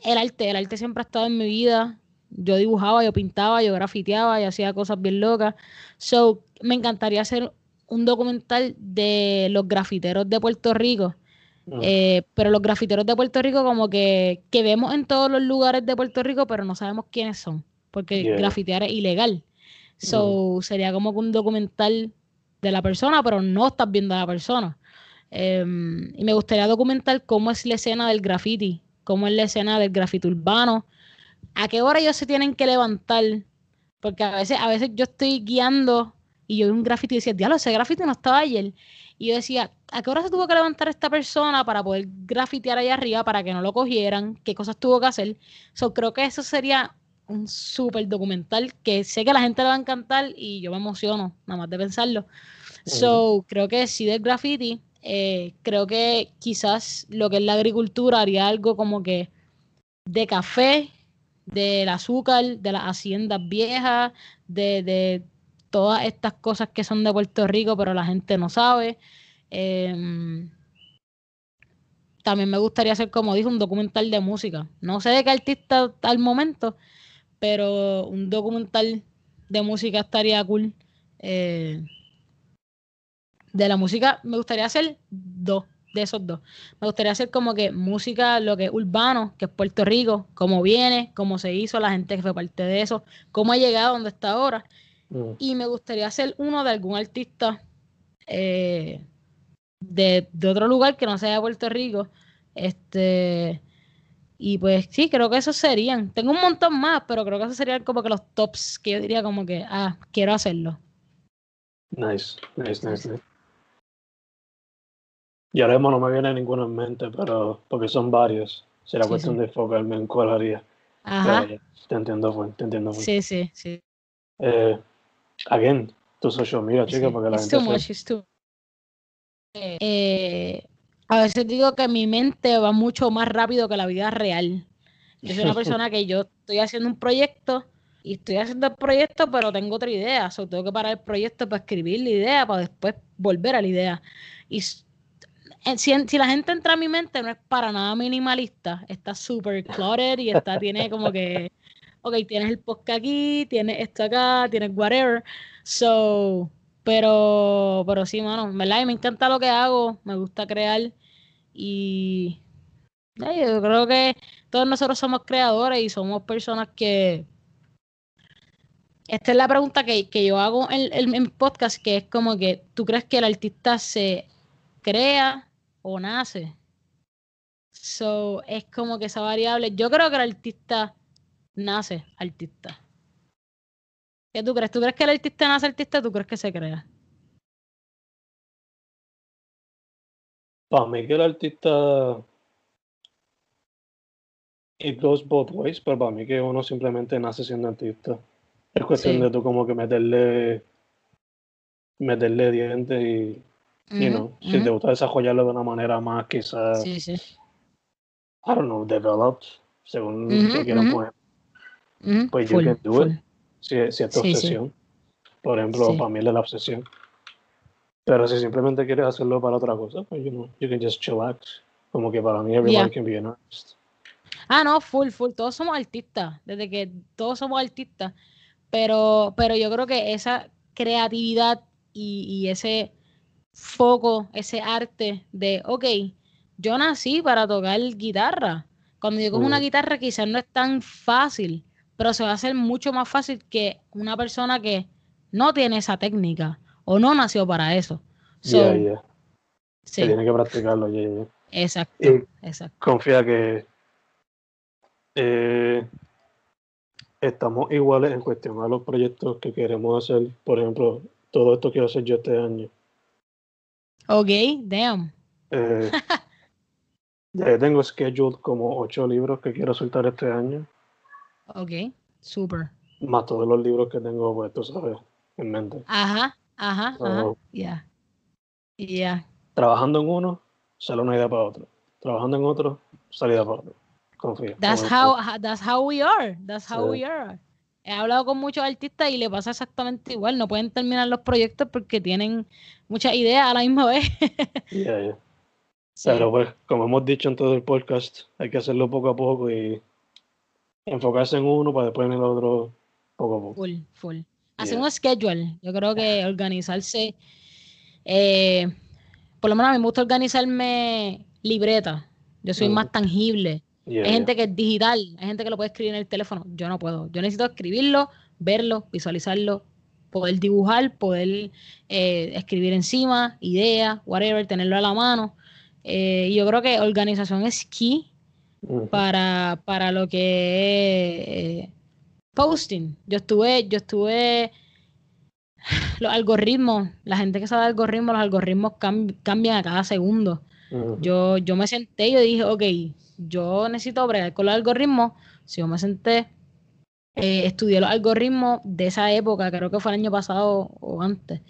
el arte, el arte siempre ha estado en mi vida. Yo dibujaba, yo pintaba, yo grafiteaba y hacía cosas bien locas. So, me encantaría hacer un documental de los grafiteros de Puerto Rico eh, pero los grafiteros de Puerto Rico como que, que vemos en todos los lugares de Puerto Rico, pero no sabemos quiénes son, porque grafitear es ilegal. So, sería como un documental de la persona, pero no estás viendo a la persona. Em, y me gustaría documentar cómo es la escena del graffiti, cómo es la escena del grafiti urbano, a qué hora ellos se tienen que levantar, porque a veces, a veces yo estoy guiando y yo veo un graffiti y decía, diablo, ese graffiti no estaba ayer. Y yo decía, ¿a qué hora se tuvo que levantar esta persona para poder grafitear allá arriba para que no lo cogieran? ¿Qué cosas tuvo que hacer? So, creo que eso sería un súper documental que sé que a la gente le va a encantar y yo me emociono nada más de pensarlo. So, creo que sí del graffiti, eh, creo que quizás lo que es la agricultura haría algo como que de café, del azúcar, de las haciendas viejas, de, de todas estas cosas que son de Puerto Rico, pero la gente no sabe. Em, también me gustaría hacer, como dijo, un documental de música. No sé de qué artista al momento, pero un documental de música estaría cool. Eh, de la música me gustaría hacer dos, de esos dos. Me gustaría hacer como que música, lo que es urbano, que es Puerto Rico, cómo viene, cómo se hizo, la gente que fue parte de eso, cómo ha llegado donde está ahora. Mm. Y me gustaría hacer uno de algún artista eh, de, de otro lugar que no sea de Puerto Rico. Este. Y pues sí, creo que esos serían. Tengo un montón más, pero creo que esos serían como que los tops que yo diría como que, ah, quiero hacerlo. Nice, nice, nice, nice. Y ahora mismo no me viene ninguno en mente, pero porque son varios. Será Sí, cuestión sí. de enfocarme en cuál haría. Ajá. Ya, te entiendo, full, te entiendo. full. Sí, sí, sí. Eh, again, tu social media, chica, Sí, para que la it's gente too much, it's too- Eh, eh, a veces digo que mi mente va mucho más rápido que la vida real. Yo soy una persona que yo estoy haciendo un proyecto y estoy haciendo el proyecto, pero tengo otra idea. So, tengo que parar el proyecto para escribir la idea, para después volver a la idea. Y eh, si, en- si la gente entra a mi mente, no es para nada minimalista. Está súper cluttered y está, tiene como que, ok, tienes el podcast aquí, tienes esto acá, tienes whatever. So, pero, pero sí, mano, ¿verdad? Y me encanta lo que hago, me gusta crear y eh, yo creo que todos nosotros somos creadores y somos personas que... Esta es la pregunta que, que yo hago en, en, en podcast, que es como que, ¿tú crees que el artista se crea o nace? So, es como que esa variable. Yo creo que el artista nace artista. ¿Qué tú crees? ¿Tú crees que el artista nace artista o tú crees que se crea? Para mí que el artista it goes both ways, pero para mí que uno simplemente nace siendo artista. Es cuestión Sí. de tú como que meterle meterle dientes y, you know, si te gusta desarrollarlo de una manera más quizás, Sí, sí. I don't know, developed, según que quieran poner. Pues you full, can do full. it. Si, si es tu Sí, obsesión. Por ejemplo, para mí es la obsesión. Pero si simplemente quieres hacerlo para otra cosa, pues you know, you can just chillax. Como que para mí everybody Yeah. can be an artist. Ah, no, full, full. Todos somos artistas. Desde que todos somos artistas. Pero, pero yo creo que esa creatividad y, y ese foco, ese arte de, ok, yo nací para tocar guitarra. Cuando yo cojo una Mm. guitarra quizás no es tan fácil, pero se va a hacer mucho más fácil que una persona que no tiene esa técnica o no nació para eso. So, yeah, yeah. sí, Que tiene que practicarlo, yeah, yeah. exacto, Y exacto. confía que eh, estamos iguales en cuestión a los proyectos que queremos hacer. Por ejemplo, todo esto quiero hacer yo este año. Ok, damn. Eh, ya tengo scheduled como ocho libros que quiero soltar este año, Ok, super. más todos los libros que tengo, pues tú sabes, en mente. Ajá, ajá, ajá. So, Ya. Ya. trabajando en uno, sale una idea para otro. Trabajando en otro, salida para otro. Confía. That's how, ha- that's how we are. That's how Sí. we are. He hablado con muchos artistas y le pasa exactamente igual. No pueden terminar los proyectos porque tienen muchas ideas a la misma vez. Yeah, yeah. Sí. Pero pues, como hemos dicho en todo el podcast, hay que hacerlo poco a poco y enfocarse en uno para después en el otro poco a poco. Full, full. Hacer Yeah. un schedule. Yo creo que organizarse. eh, por lo menos a mí me gusta organizarme libreta. Yo soy Mm. más tangible. Yeah, Hay yeah. gente que es digital, hay gente que lo puede escribir en el teléfono. Yo no puedo. Yo necesito escribirlo, verlo, visualizarlo, poder dibujar, poder eh, escribir encima, ideas, whatever, tenerlo a la mano. Eh, y yo creo que organización es key para, para lo que es eh, posting. Yo estuve, yo estuve los algoritmos, la gente que sabe algoritmos, los algoritmos cam- cambian a cada segundo. Yo, yo me senté y yo dije, ok, yo necesito bregar con los algoritmos. Si yo me senté, eh, estudié los algoritmos de esa época, creo que fue el año pasado o antes.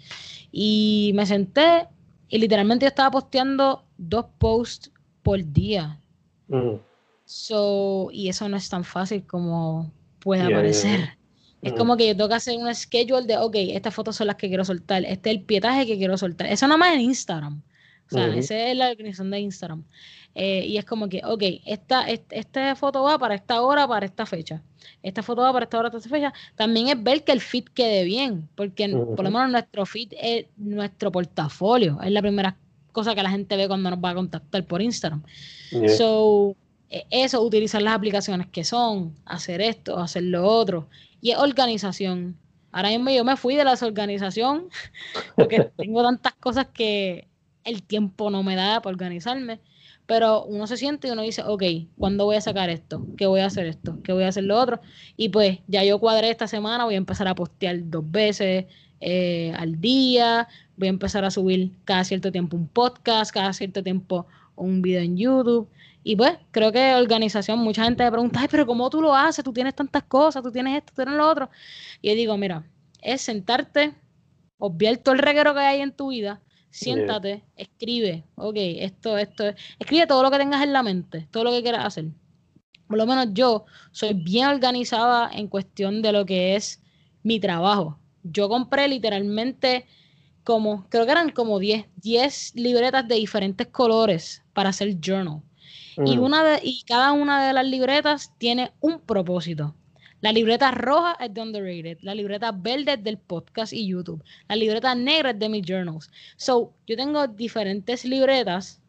Y me senté y literalmente yo estaba posteando dos posts por día. Ujú. So, y eso no es tan fácil como puede Yeah, parecer. yeah. Es como que yo tengo que hacer un schedule de, ok, estas fotos son las que quiero soltar, este es el pietaje que quiero soltar. Eso nada más en Instagram. O sea, esa es la organización de Instagram. Eh, y es como que, ok, esta, est- esta foto va para esta hora, para esta fecha. Esta foto va para esta hora, para esta fecha. También es ver que el feed quede bien, porque por lo menos nuestro feed es nuestro portafolio. Es la primera cosa que la gente ve cuando nos va a contactar por Instagram. Yeah. So, eh, eso, utilizar las aplicaciones que son, hacer esto, hacer lo otro. Y es organización. Ahora mismo yo me fui de la desorganización porque tengo tantas cosas que el tiempo no me da para organizarme. Pero uno se siente y uno dice, ok, ¿cuándo voy a sacar esto? ¿Qué voy a hacer esto? ¿Qué voy a hacer lo otro? Y pues ya yo cuadré esta semana, voy a empezar a postear dos veces eh, al día, voy a empezar a subir cada cierto tiempo un podcast, cada cierto tiempo un video en YouTube. Y pues creo que organización, mucha gente me pregunta, ay, pero ¿cómo tú lo haces? Tú tienes tantas cosas, tú tienes esto, tú tienes lo otro. Y yo digo, mira, es sentarte, obviar todo el reguero que hay en tu vida, siéntate, escribe, ok, esto, esto, escribe todo lo que tengas en la mente, todo lo que quieras hacer. Por lo menos yo soy bien organizada en cuestión de lo que es mi trabajo. Yo compré literalmente como, creo que eran como 10, 10 libretas de diferentes colores para hacer journal. Y, Mm. una de, y cada una de las libretas tiene un propósito. La libreta roja es de Underrated, la libreta verde es del podcast y YouTube, la libreta negra es de mis journals. So, yo tengo diferentes libretas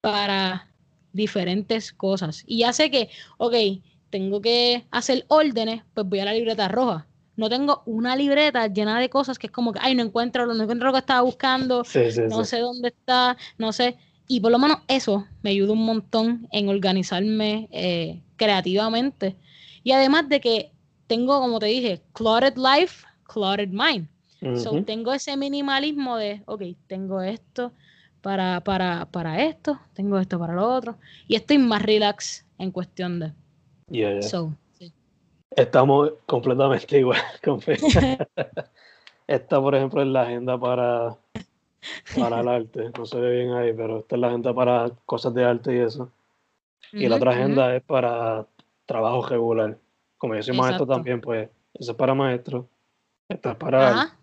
para diferentes cosas. Y ya sé que, ok, tengo que hacer órdenes, pues voy a la libreta roja. No tengo una libreta llena de cosas que es como que, ay, no encuentro, no encuentro lo que estaba buscando, Sí, sí, no sí. sé dónde está, no sé. Y por lo menos eso me ayuda un montón en organizarme eh, creativamente. Y además de que tengo, como te dije, cluttered life, cluttered mind. So, tengo ese minimalismo de, ok, tengo esto para, para, para esto, tengo esto para lo otro. Y estoy más relax en cuestión de. Yeah, yeah. So, sí. Estamos completamente igual. Esta, por ejemplo, es la agenda para, para el arte. No se ve bien ahí, pero esta es la agenda para cosas de arte y eso. Y la otra agenda es para trabajo regular. Como yo soy maestro Exacto. también, pues eso es para maestro. Esta es para Ajá.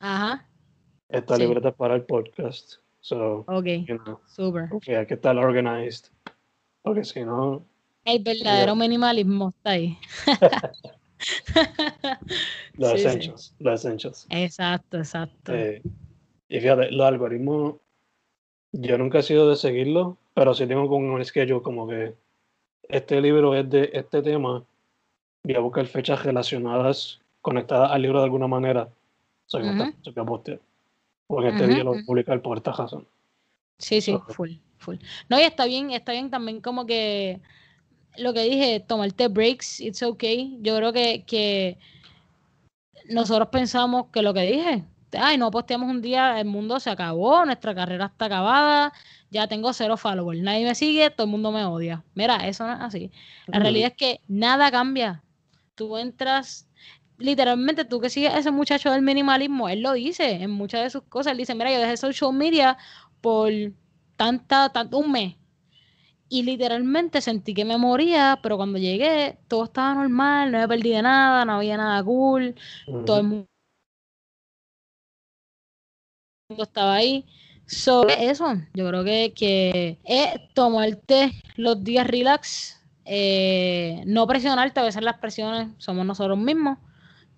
Ajá. esta sí. libreta es para el podcast. So, Ok. you know, Súper. porque hay que estar organized. Porque si no, El verdadero minimalismo está ahí. los Sí, sí. essentials, los essentials. Exacto, exacto. Eh, y fíjate, los algoritmos, yo nunca he sido de seguirlos, pero sí tengo como un schedule como que este libro es de este tema, voy a buscar fechas relacionadas, conectadas al libro de alguna manera. Soy esta, voy a postear. En este Ujú, día lo voy a publicar por esta razón. Sí, sí, full, full. No, y está bien, está bien también como que lo que dije, tomarte breaks, it's okay. Yo creo que, que nosotros pensamos que lo que dije, ay, no posteamos un día, el mundo se acabó, nuestra carrera está acabada, ya tengo cero followers, nadie me sigue, todo el mundo me odia. Mira, eso no es así. La realidad es que nada cambia. Tú entras, literalmente tú que sigues a ese muchacho del minimalismo, él lo dice en muchas de sus cosas, él dice, mira, yo dejé social media por tanta, tanto un mes. Y literalmente sentí que me moría, pero cuando llegué todo estaba normal, no me perdí de nada, no había nada cool, todo el mundo estaba ahí. So, eso, yo creo que, que es tomarte los días relax, eh, no presionarte, a veces las presiones somos nosotros mismos.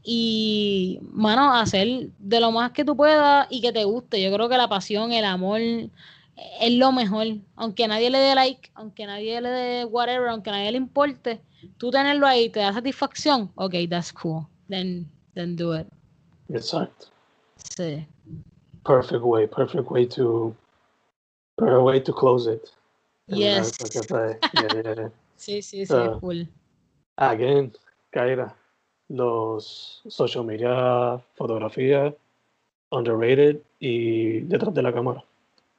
Y, mano, hacer de lo más que tú puedas y que te guste. Yo creo que la pasión, el amor, es lo mejor. Aunque nadie le dé like, aunque nadie le dé whatever, aunque nadie le importe, tú tenerlo ahí te da satisfacción. Ok, that's cool. Then, then do it. Exacto. Sí. Perfect way, perfect way to, perfect way to close it. Yes. yeah, yeah, yeah. Sí, sí, sí, full. Again, Kaira, los social media, fotografía, underrated y detrás de la cámara.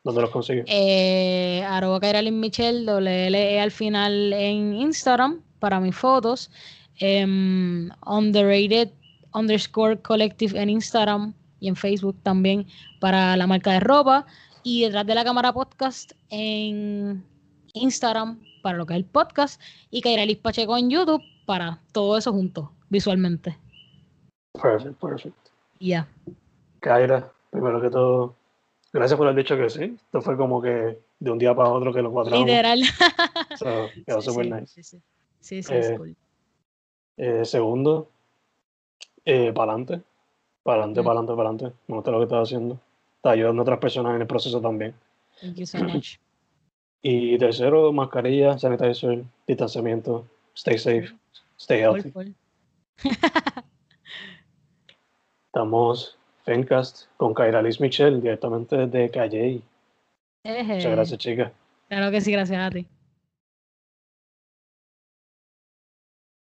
¿Dónde los consigues? Eh, arroba Kairalyn Michelle, doble L E al final en Instagram para mis fotos. Em, underrated underscore collective en Instagram y en Facebook también para la marca de ropa. Y detrás de la cámara podcast en Instagram para lo que es el podcast. Y Kairalis Pacheco en YouTube para todo eso junto, visualmente. Perfect, perfect. Y Ya. Kaira, primero que todo, Gracias por haber dicho que sí. Esto fue como que de un día para otro que lo cuadramos. Literal. So, quedó súper sí, nice. Sí, sí, sí, sí, es Eh, cool. Eh, segundo, eh, para adelante. Para adelante, Mm. para adelante, para adelante. Me gusta lo que estás haciendo. Está ayudando a otras personas en el proceso también. Thank you so much. Y tercero, mascarilla, sanitizer, distanciamiento. Stay safe, stay healthy. Estamos Fencast con Kaira Liz Michelle directamente desde Calle. Eje. Muchas gracias, chicas. Claro que sí, gracias a ti.